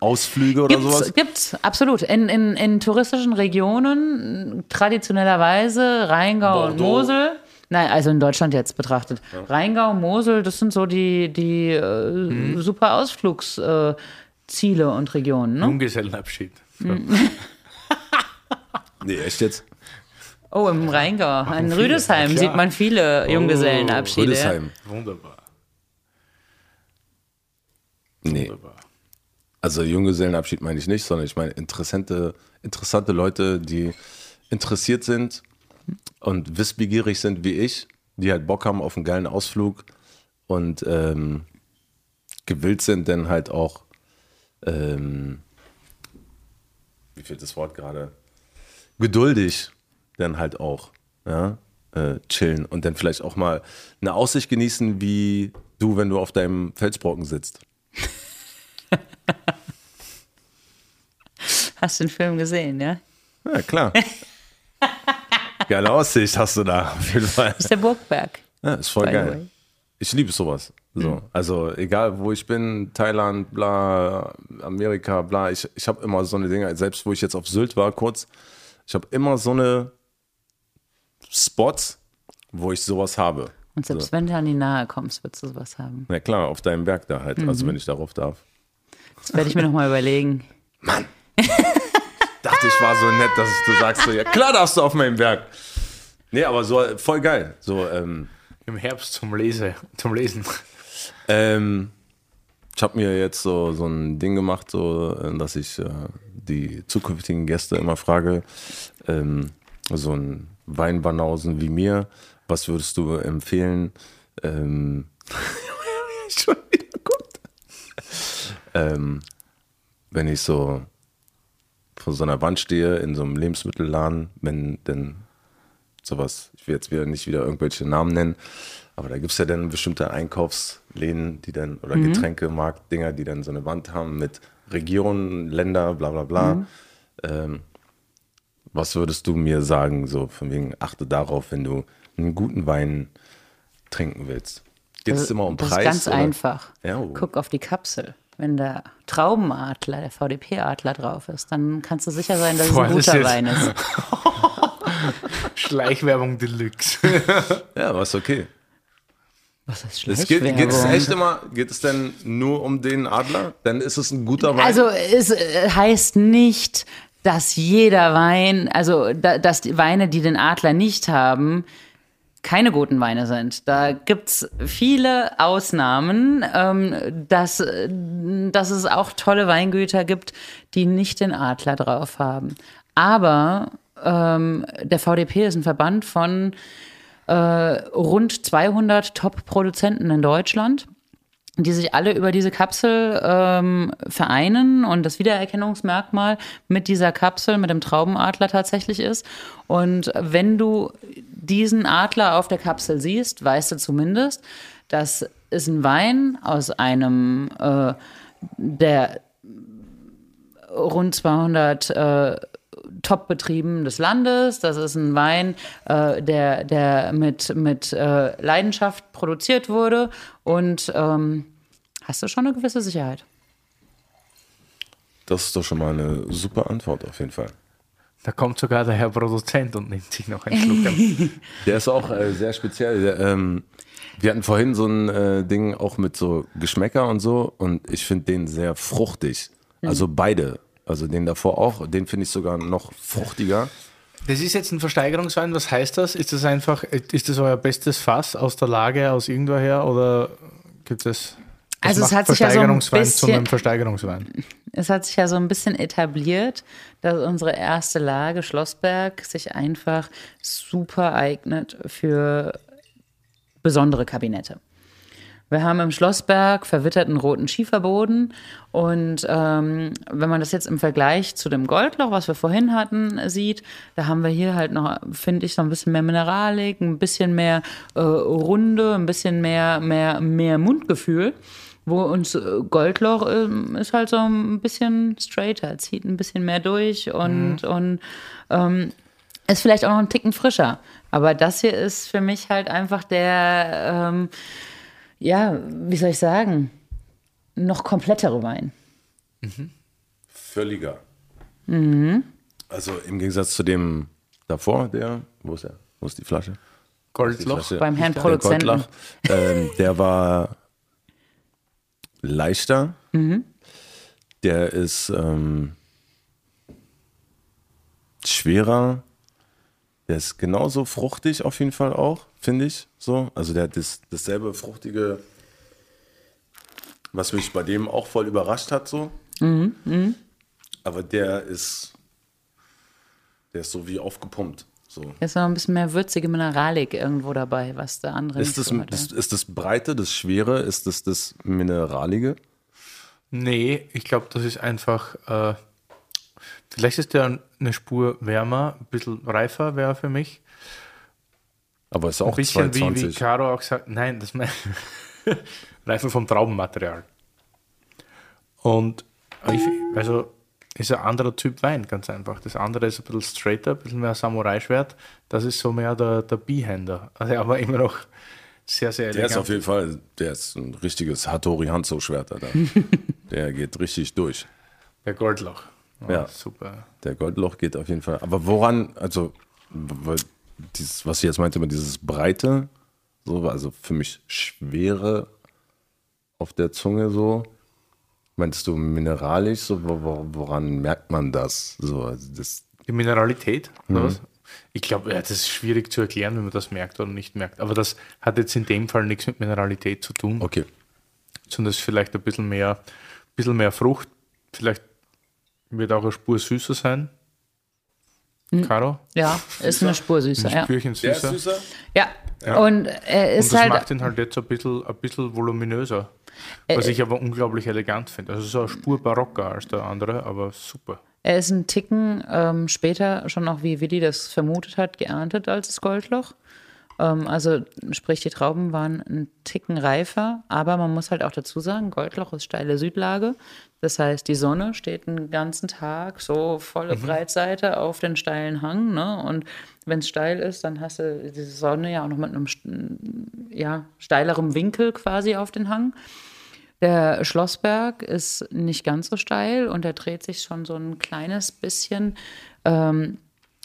Ausflüge oder sowas. Gibt's, gibt's, absolut. In, in, in touristischen Regionen, traditionellerweise Rheingau und Bordeaux. Mosel. Nein, also in Deutschland jetzt betrachtet. Rheingau, Mosel, das sind so die, die äh, Mhm. super Ausflugsziele äh, und Regionen. Ne? Junggesellenabschied. Nee, echt jetzt? Oh, im Rheingau. In viele, Rüdesheim ja, klar. sieht man viele Junggesellenabschiede. Rüdesheim. Wunderbar. Nee. Wunderbar. Also Junggesellenabschied meine ich nicht, sondern ich meine interessante, interessante Leute, die interessiert sind und wissbegierig sind wie ich, die halt Bock haben auf einen geilen Ausflug und ähm, gewillt sind, dann halt auch, ähm, wie fehlt das Wort gerade, geduldig dann halt auch, ja, äh, chillen und dann vielleicht auch mal eine Aussicht genießen, wie du, wenn du auf deinem Felsbrocken sitzt. Hast du den Film gesehen, ja? Ja, klar. Geile Aussicht hast du da, auf jeden Fall. Das ist der Burgberg. Ja, ist voll geil. Ich liebe sowas. So. Also egal, wo ich bin, Thailand, bla, Amerika, bla. Ich, ich habe immer so eine Dinge, selbst wo ich jetzt auf Sylt war, kurz, ich habe immer so eine Spots, wo ich sowas habe. Und selbst So. wenn du an die nahe kommst, wirst du sowas haben. Na klar, auf deinem Berg da halt, also wenn ich darauf darf. Das werde ich mir nochmal überlegen. Dachte ich war so nett, dass du sagst so, ja klar darfst du auf meinem Berg. Nee, aber so voll geil. So, ähm, Im Herbst zum, Lese, zum Lesen. Ähm, ich habe mir jetzt so, so ein Ding gemacht, so, äh, dass ich äh, die zukünftigen Gäste immer frage, ähm, so ein Weinbanausen wie mir, was würdest du empfehlen? Ähm, schon wieder guckt. Ähm, wenn ich so vor so einer Wand stehe in so einem Lebensmittelladen, wenn denn sowas, ich will jetzt wieder nicht wieder irgendwelche Namen nennen, aber da gibt es ja dann bestimmte Einkaufsläden, die dann, oder Getränkemarktdinger, die dann so eine Wand haben mit Regionen, Länder, bla bla bla. Ähm, was würdest du mir sagen, so von wegen, achte darauf, wenn du einen guten Wein trinken willst? Geht es immer um das Preis? ist ganz oder? einfach. Ja, oh. Guck auf die Kapsel. Wenn der Traubenadler, der VDP-Adler drauf ist, dann kannst du sicher sein, dass Boah, es ein das guter ist- Wein ist. Schleichwerbung Deluxe. Ja, aber ist okay. Was ist Es geht, geht es Schleichwerbung? echt immer, geht es denn nur um den Adler? Dann ist es ein guter Wein. Also es äh, heißt nicht, dass jeder Wein, also da, dass die Weine, die den Adler nicht haben, keine guten Weine sind. Da gibt's viele Ausnahmen, ähm, dass, dass es auch tolle Weingüter gibt, die nicht den Adler drauf haben. Aber ähm, der VDP ist ein Verband von äh, rund 200 Top-Produzenten in Deutschland die sich alle über diese Kapsel ähm, vereinen und das Wiedererkennungsmerkmal mit dieser Kapsel, mit dem Traubenadler tatsächlich ist. Und wenn du diesen Adler auf der Kapsel siehst, weißt du zumindest, das ist ein Wein aus einem äh, der rund 200 äh, Top-Betrieben des Landes. Das ist ein Wein, äh, der, der mit, mit äh, Leidenschaft produziert wurde. Und ähm, hast du schon eine gewisse Sicherheit. Das ist doch schon mal eine super Antwort auf jeden Fall. Da kommt sogar der Herr Produzent und nimmt sich noch einen Schluck. Der ist auch äh, sehr speziell. Der, ähm, wir hatten vorhin so ein äh, Ding auch mit so Geschmäcker und so und ich finde den sehr fruchtig. Also beide. Also den davor auch. Den finde ich sogar noch fruchtiger. Das ist jetzt ein Versteigerungswein. Was heißt das? Ist das einfach, ist das euer bestes Fass aus der Lage, aus irgendwoher oder gibt es Also es hat sich ja so ein Versteigerungswein zu bisschen- einem Versteigerungswein? Es hat sich ja so ein bisschen etabliert, dass unsere erste Lage, Schlossberg, sich einfach super eignet für besondere Kabinette. Wir haben im Schlossberg verwitterten roten Schieferboden und ähm, wenn man das jetzt im Vergleich zu dem Goldloch, was wir vorhin hatten, sieht, da haben wir hier halt noch, finde ich, so ein bisschen mehr Mineralik, ein bisschen mehr äh, Runde, ein bisschen mehr, mehr, mehr Mundgefühl. Wo uns äh, Goldloch ähm, ist halt so ein bisschen straighter, zieht ein bisschen mehr durch und, und ähm, ist vielleicht auch noch ein Ticken frischer. Aber das hier ist für mich halt einfach der, ähm, ja, wie soll ich sagen, noch komplettere Wein. Völliger. Also im Gegensatz zu dem davor, der, wo ist er? Wo ist die Flasche? Die Goldloch. Flasche. Beim Herrn Der Produzenten. Goldlach, ähm, der war leichter. Der ist ähm, schwerer. Der ist genauso fruchtig auf jeden Fall auch, finde ich. So. Also der hat das, dasselbe fruchtige, was mich bei dem auch voll überrascht hat. So. Aber der ist, der ist so wie aufgepumpt. So. Ist noch ein bisschen mehr würzige Mineralik irgendwo dabei, was der andere Ist nicht das, so ist, ist das Breite, das Schwere, ist das das Mineralige? Nee, ich glaube, das ist einfach. Äh, vielleicht ist der eine Spur wärmer, ein bisschen reifer wäre für mich. Aber ist Ein auch bisschen wie, wie 220. Caro auch gesagt, nein, das mein reifer vom Traubenmaterial. Und also ist ein anderer Typ Wein, ganz einfach. Das andere ist ein bisschen straighter, ein bisschen mehr Samurai-Schwert. Das ist so mehr der, der Beehänder. Also aber immer noch sehr, sehr Der elegant. ist auf jeden Fall, der ist ein richtiges Hattori Hanzo-Schwert, Alter. der geht richtig durch. Der Goldloch. Oh, Ja. Super. Der Goldloch geht auf jeden Fall. Aber woran, also, weil dieses, was ich jetzt meinte, mit dieses Breite, so, also für mich Schwere auf der Zunge so. Meinst du mineralisch, so, wo- wo- woran merkt man das? So, also das Die Mineralität, oder Mhm. was? Ich glaube, ja, das ist schwierig zu erklären, wenn man das merkt oder nicht merkt. Aber das hat jetzt in dem Fall nichts mit Mineralität zu tun, okay. sondern es ist vielleicht ein bisschen mehr, bisschen mehr Frucht. Vielleicht wird auch eine Spur süßer sein. Caro? Ja, ist eine Spur süßer, Ein ja. Spürchen süßer. süßer? Ja, und er Und ist das halt. macht ihn halt jetzt ein bisschen, ein bisschen voluminöser. Was ich aber unglaublich elegant finde. Also so eine Spur barocker als der andere, aber super. Er ist ein Ticken ähm, später schon auch, wie Willi das vermutet hat, geerntet als das Goldloch. Ähm, also sprich, die Trauben waren ein Ticken reifer, aber man muss halt auch dazu sagen, Goldloch ist steile Südlage. Das heißt, die Sonne steht den ganzen Tag so volle Breitseite auf den steilen Hang. Ne? Und wenn es steil ist, dann hast du diese Sonne ja auch noch mit einem ja, steilerem Winkel quasi auf den Hang. Der Schlossberg ist nicht ganz so steil und er dreht sich schon so ein kleines bisschen ähm,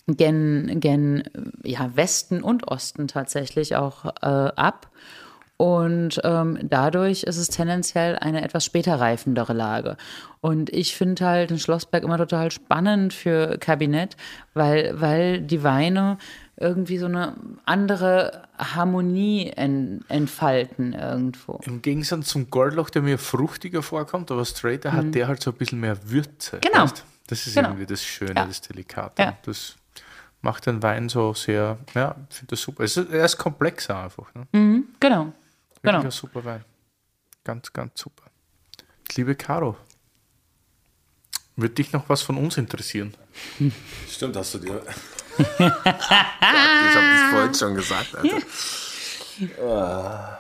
gen, gen ja, Westen und Osten tatsächlich auch äh, ab. Und ähm, dadurch ist es tendenziell eine etwas später reifendere Lage. Und ich finde halt den Schlossberg immer total spannend für Kabinett, weil, weil die Weine irgendwie so eine andere Harmonie en, entfalten irgendwo. Im Gegensatz zum Goldloch, der mir fruchtiger vorkommt, aber straighter hat der halt so ein bisschen mehr Würze. Mhm. Genau. weißt? Das ist Genau. irgendwie das Schöne, Ja. das Delikate. Ja. Das macht den Wein so sehr, ja, ich finde das super. Es ist, er ist komplexer einfach. Ne? Genau. Wirklich Genau. ein super Wein. Ganz, ganz super. Liebe Caro, würde dich noch was von uns interessieren? Stimmt, hast du dir. ich habe das vorhin schon gesagt, Alter. Ah.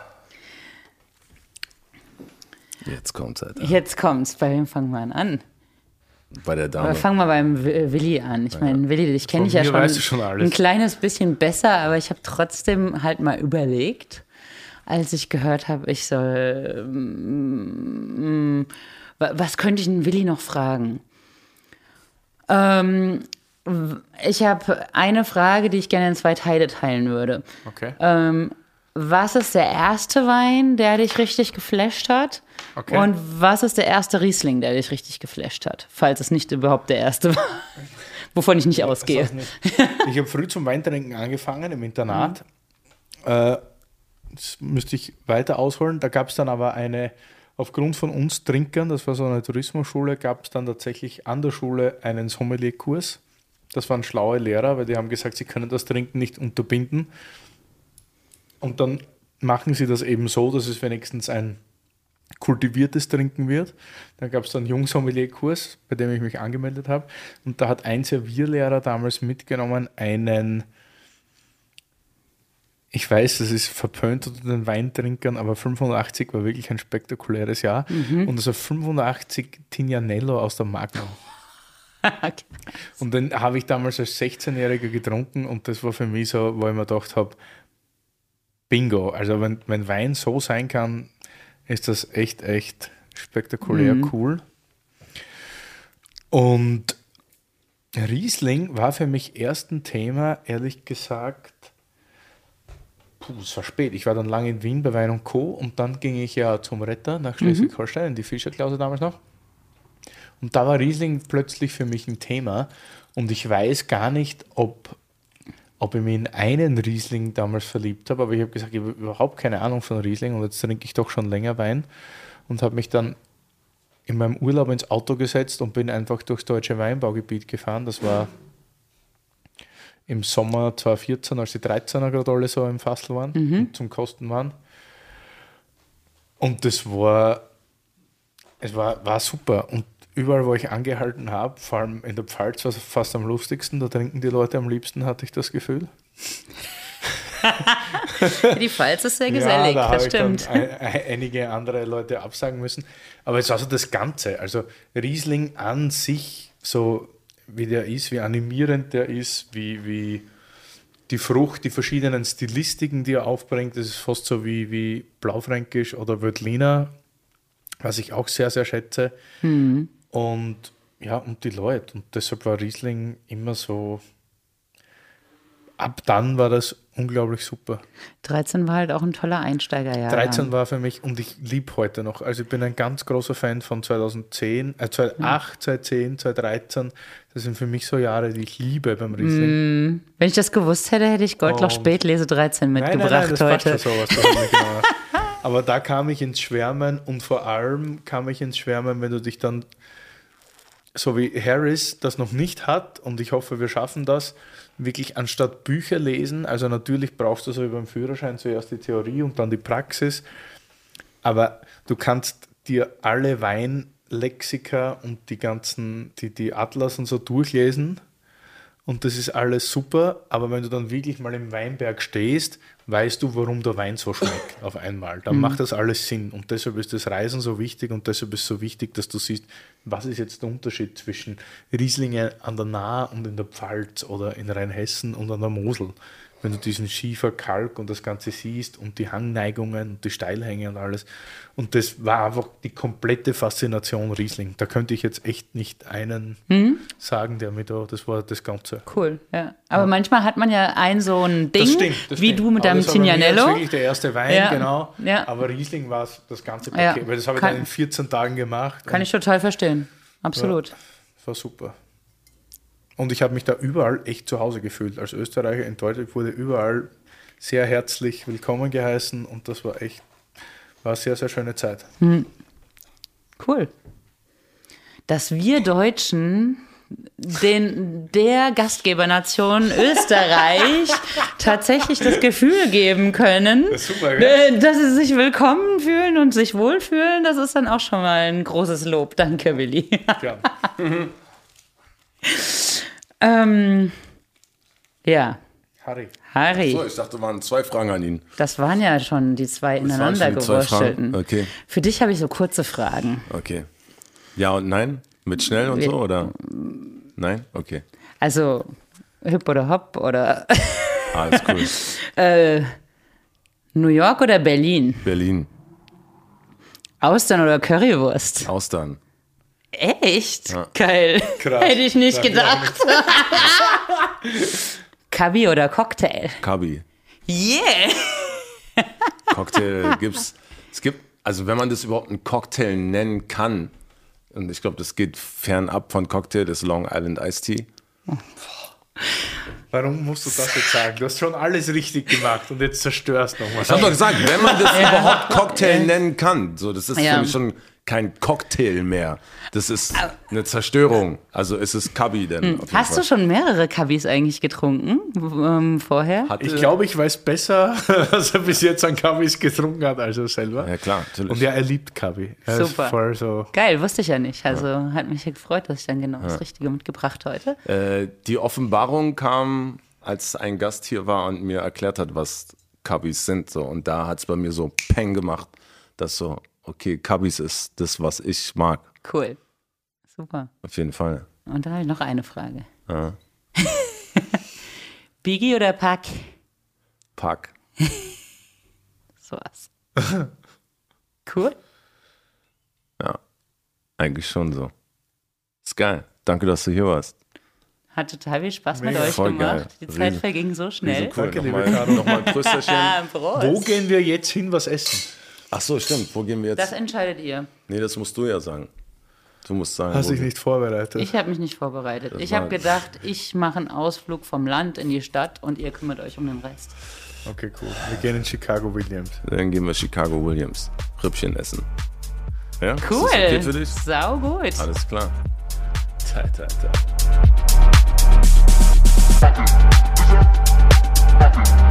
Jetzt kommt's, Alter. Jetzt kommt's. Bei wem fangen wir an? Bei der Aber Dame. fangen wir beim Wi- Willi an. Ich meine, Willi, dich kenne ich ja schon, weißt du schon alles. ein kleines bisschen besser, aber ich habe trotzdem halt mal überlegt, als ich gehört habe, ich soll. mm, mm, wa- was könnte ich den Willi noch fragen? Ähm, ich habe eine Frage, die ich gerne in zwei Teile teilen würde. Okay. Äh, Was ist der erste Wein, der dich richtig geflasht hat? Okay. Und was ist der erste Riesling, der dich richtig geflasht hat? Falls es nicht überhaupt der erste war, wovon ich nicht ausgehe. Ich habe früh zum Weintrinken angefangen im Internat. Äh, das müsste ich weiter ausholen. Da gab es dann aber eine, aufgrund von uns Trinkern, das war so eine Tourismusschule, gab es dann tatsächlich an der Schule einen Sommelier-Kurs. Das waren schlaue Lehrer, weil die haben gesagt, sie können das Trinken nicht unterbinden. Und dann machen sie das eben so, dass es wenigstens ein kultiviertes Trinken wird. Dann gab es dann einen Jungsommelier-Kurs, bei dem ich mich angemeldet habe. Und da hat ein Servierlehrer damals mitgenommen einen, ich weiß, das ist verpönt unter den Weintrinkern, aber 85 war wirklich ein spektakuläres Jahr. Und also 85 Tignanello aus der Magnum. Und den habe ich damals als 16-Jähriger getrunken und das war für mich so, wo ich mir gedacht habe, Bingo. Also wenn, wenn Wein so sein kann, ist das echt, echt spektakulär cool. Und Riesling war für mich erst ein Thema, ehrlich gesagt, puh, es war spät. Ich war dann lange in Wien bei Wein und Co. und dann ging ich ja zum Retter nach Schleswig-Holstein, in die Fischerklause damals noch. Und da war Riesling plötzlich für mich ein Thema und ich weiß gar nicht, ob, ob ich mich in einen Riesling damals verliebt habe, aber ich habe gesagt, ich habe überhaupt keine Ahnung von Riesling und jetzt trinke ich doch schon länger Wein und habe mich dann in meinem Urlaub ins Auto gesetzt und bin einfach durchs deutsche Weinbaugebiet gefahren. Das war im Sommer 2014, als die 13er gerade alle so im Fassel waren und zum Kosten waren. Und das war, es war, war super. Und überall, wo ich angehalten habe, vor allem in der Pfalz, war es fast am lustigsten. Da trinken die Leute am liebsten, hatte ich das Gefühl. Die Pfalz ist sehr gesellig, ja, da das stimmt. ein, ein, einige andere Leute absagen müssen. Aber es war so das Ganze. Also Riesling an sich, so wie der ist, wie animierend der ist, wie, wie die Frucht, die verschiedenen Stilistiken, die er aufbringt, das ist fast so wie, wie Blaufränkisch oder Wötliner, was ich auch sehr, sehr schätze. Und ja, und die Leute. Und deshalb war Riesling immer so. Ab dann war das unglaublich super. 13 war halt auch ein toller Einsteigerjahr. 13 war für mich und ich liebe heute noch. Also ich bin ein ganz großer Fan von 2010, äh 2008, 2010, 2013. Das sind für mich so Jahre, die ich liebe beim Riesling. Wenn ich das gewusst hätte, hätte ich Goldloch Spätlese 13 Nein, mitgebracht nein, nein, passt heute. sowas. Aber da kam ich ins Schwärmen und vor allem kam ich ins Schwärmen, wenn du dich dann, so wie Harris das noch nicht hat, und ich hoffe, wir schaffen das, wirklich anstatt Bücher lesen, also natürlich brauchst du so wie beim Führerschein zuerst die Theorie und dann die Praxis, aber du kannst dir alle Weinlexika und die ganzen, die, die Atlas und so durchlesen und das ist alles super, aber wenn du dann wirklich mal im Weinberg stehst, weißt du, warum der Wein so schmeckt auf einmal. Dann macht das alles Sinn und deshalb ist das Reisen so wichtig und deshalb ist es so wichtig, dass du siehst, was ist jetzt der Unterschied zwischen Rieslinge an der Nahe und in der Pfalz oder in Rheinhessen und an der Mosel. Wenn du diesen Schiefer, Kalk und das Ganze siehst und die Hangneigungen und die Steilhänge und alles. Und das war einfach die komplette Faszination Riesling. Da könnte ich jetzt echt nicht einen sagen, der mir da, das war das Ganze. Cool, ja. Aber manchmal hat man ja ein so ein Ding, Das stimmt, das wie stimmt. du mit deinem das war mir jetzt Cignanello. wirklich der erste Wein, Ja, genau. ja. Aber Riesling war es das ganze Ja, Paket, weil das habe ich dann in 14 Tagen gemacht. Kann ich total verstehen. Absolut. Das war super. Und ich habe mich da überall echt zu Hause gefühlt. Als Österreicher in Deutschland wurde überall sehr herzlich willkommen geheißen und das war echt, war eine sehr, sehr schöne Zeit. Cool. Dass wir Deutschen den, der Gastgebernation Österreich tatsächlich das Gefühl geben können, Das super, äh, dass sie sich willkommen fühlen und sich wohlfühlen, das ist dann auch schon mal ein großes Lob. Danke, Willi. Ja. ähm, ja, Harry. Harry, So, ich dachte, waren zwei Fragen an ihn. das waren ja schon die zwei ineinander gewurstelten. Okay. Für dich habe ich so kurze Fragen. Okay. Ja und nein? Mit schnell und so oder? Nein? Okay. Also Hüpp oder Hopp oder Alles cool. äh, New York oder Berlin? Berlin. Austern oder Currywurst? Austern. Echt? Geil. Krass. Hätte ich nicht auch gedacht. Kabi oder Cocktail? Kabi. Yeah! Cocktail gibt's. Es gibt, also wenn man das überhaupt einen Cocktail nennen kann, und ich glaube, das geht fernab von Cocktail, das Long Island Iced Tea. Warum musst du das jetzt sagen? Du hast schon alles richtig gemacht und jetzt zerstörst nochmal. Ich habe doch gesagt, wenn man das überhaupt Cocktail nennen kann, so, das ist Ja. für mich schon kein Cocktail mehr. Das ist eine Zerstörung. Also ist es Kabi denn auf jeden Hast Fall. du schon mehrere Kabis eigentlich getrunken ähm, vorher? Hatte- Ich glaube, ich weiß besser, was er bis jetzt an Kaffees getrunken hat, als er selber. Ja klar, natürlich. Und ja, er liebt Kaffee. Er Super. Ist voll so. Geil, wusste ich ja nicht. Also hat mich ja gefreut, dass ich dann genau das Richtige mitgebracht heute. Äh, die Offenbarung kam, als ein Gast hier war und mir erklärt hat, was Kabis sind. So. Und da hat es bei mir so Peng gemacht, dass so, okay, Kabis ist das, was ich mag. Cool. Super. Auf jeden Fall. Und dann habe ich noch eine Frage. Ja. Biggie oder Pack? Pack. Sowas. Cool. Ja. Eigentlich schon so. Ist geil. Danke, dass du hier warst. Hat total viel Spaß mit Mega. euch Voll gemacht. geil. Die Zeit Riesen- verging so schnell. Cool. Danke, liebe Nochmal, nochmal ein. Wo gehen wir jetzt hin, was essen? Ach so, stimmt. Wo gehen wir jetzt? Das entscheidet ihr. Nee, das musst du ja sagen. Du musst sagen. Hast dich nicht vorbereitet? Ich habe mich nicht vorbereitet. Das ich habe gedacht, ich mache einen Ausflug vom Land in die Stadt und ihr kümmert euch um den Rest. Okay, cool. Wir gehen in Chicago Williams. Dann gehen wir Chicago Williams. Rippchen essen. Ja? Cool. Ist okay für dich? Sau gut. Alles klar. Ta, ta, ta. Button. Button.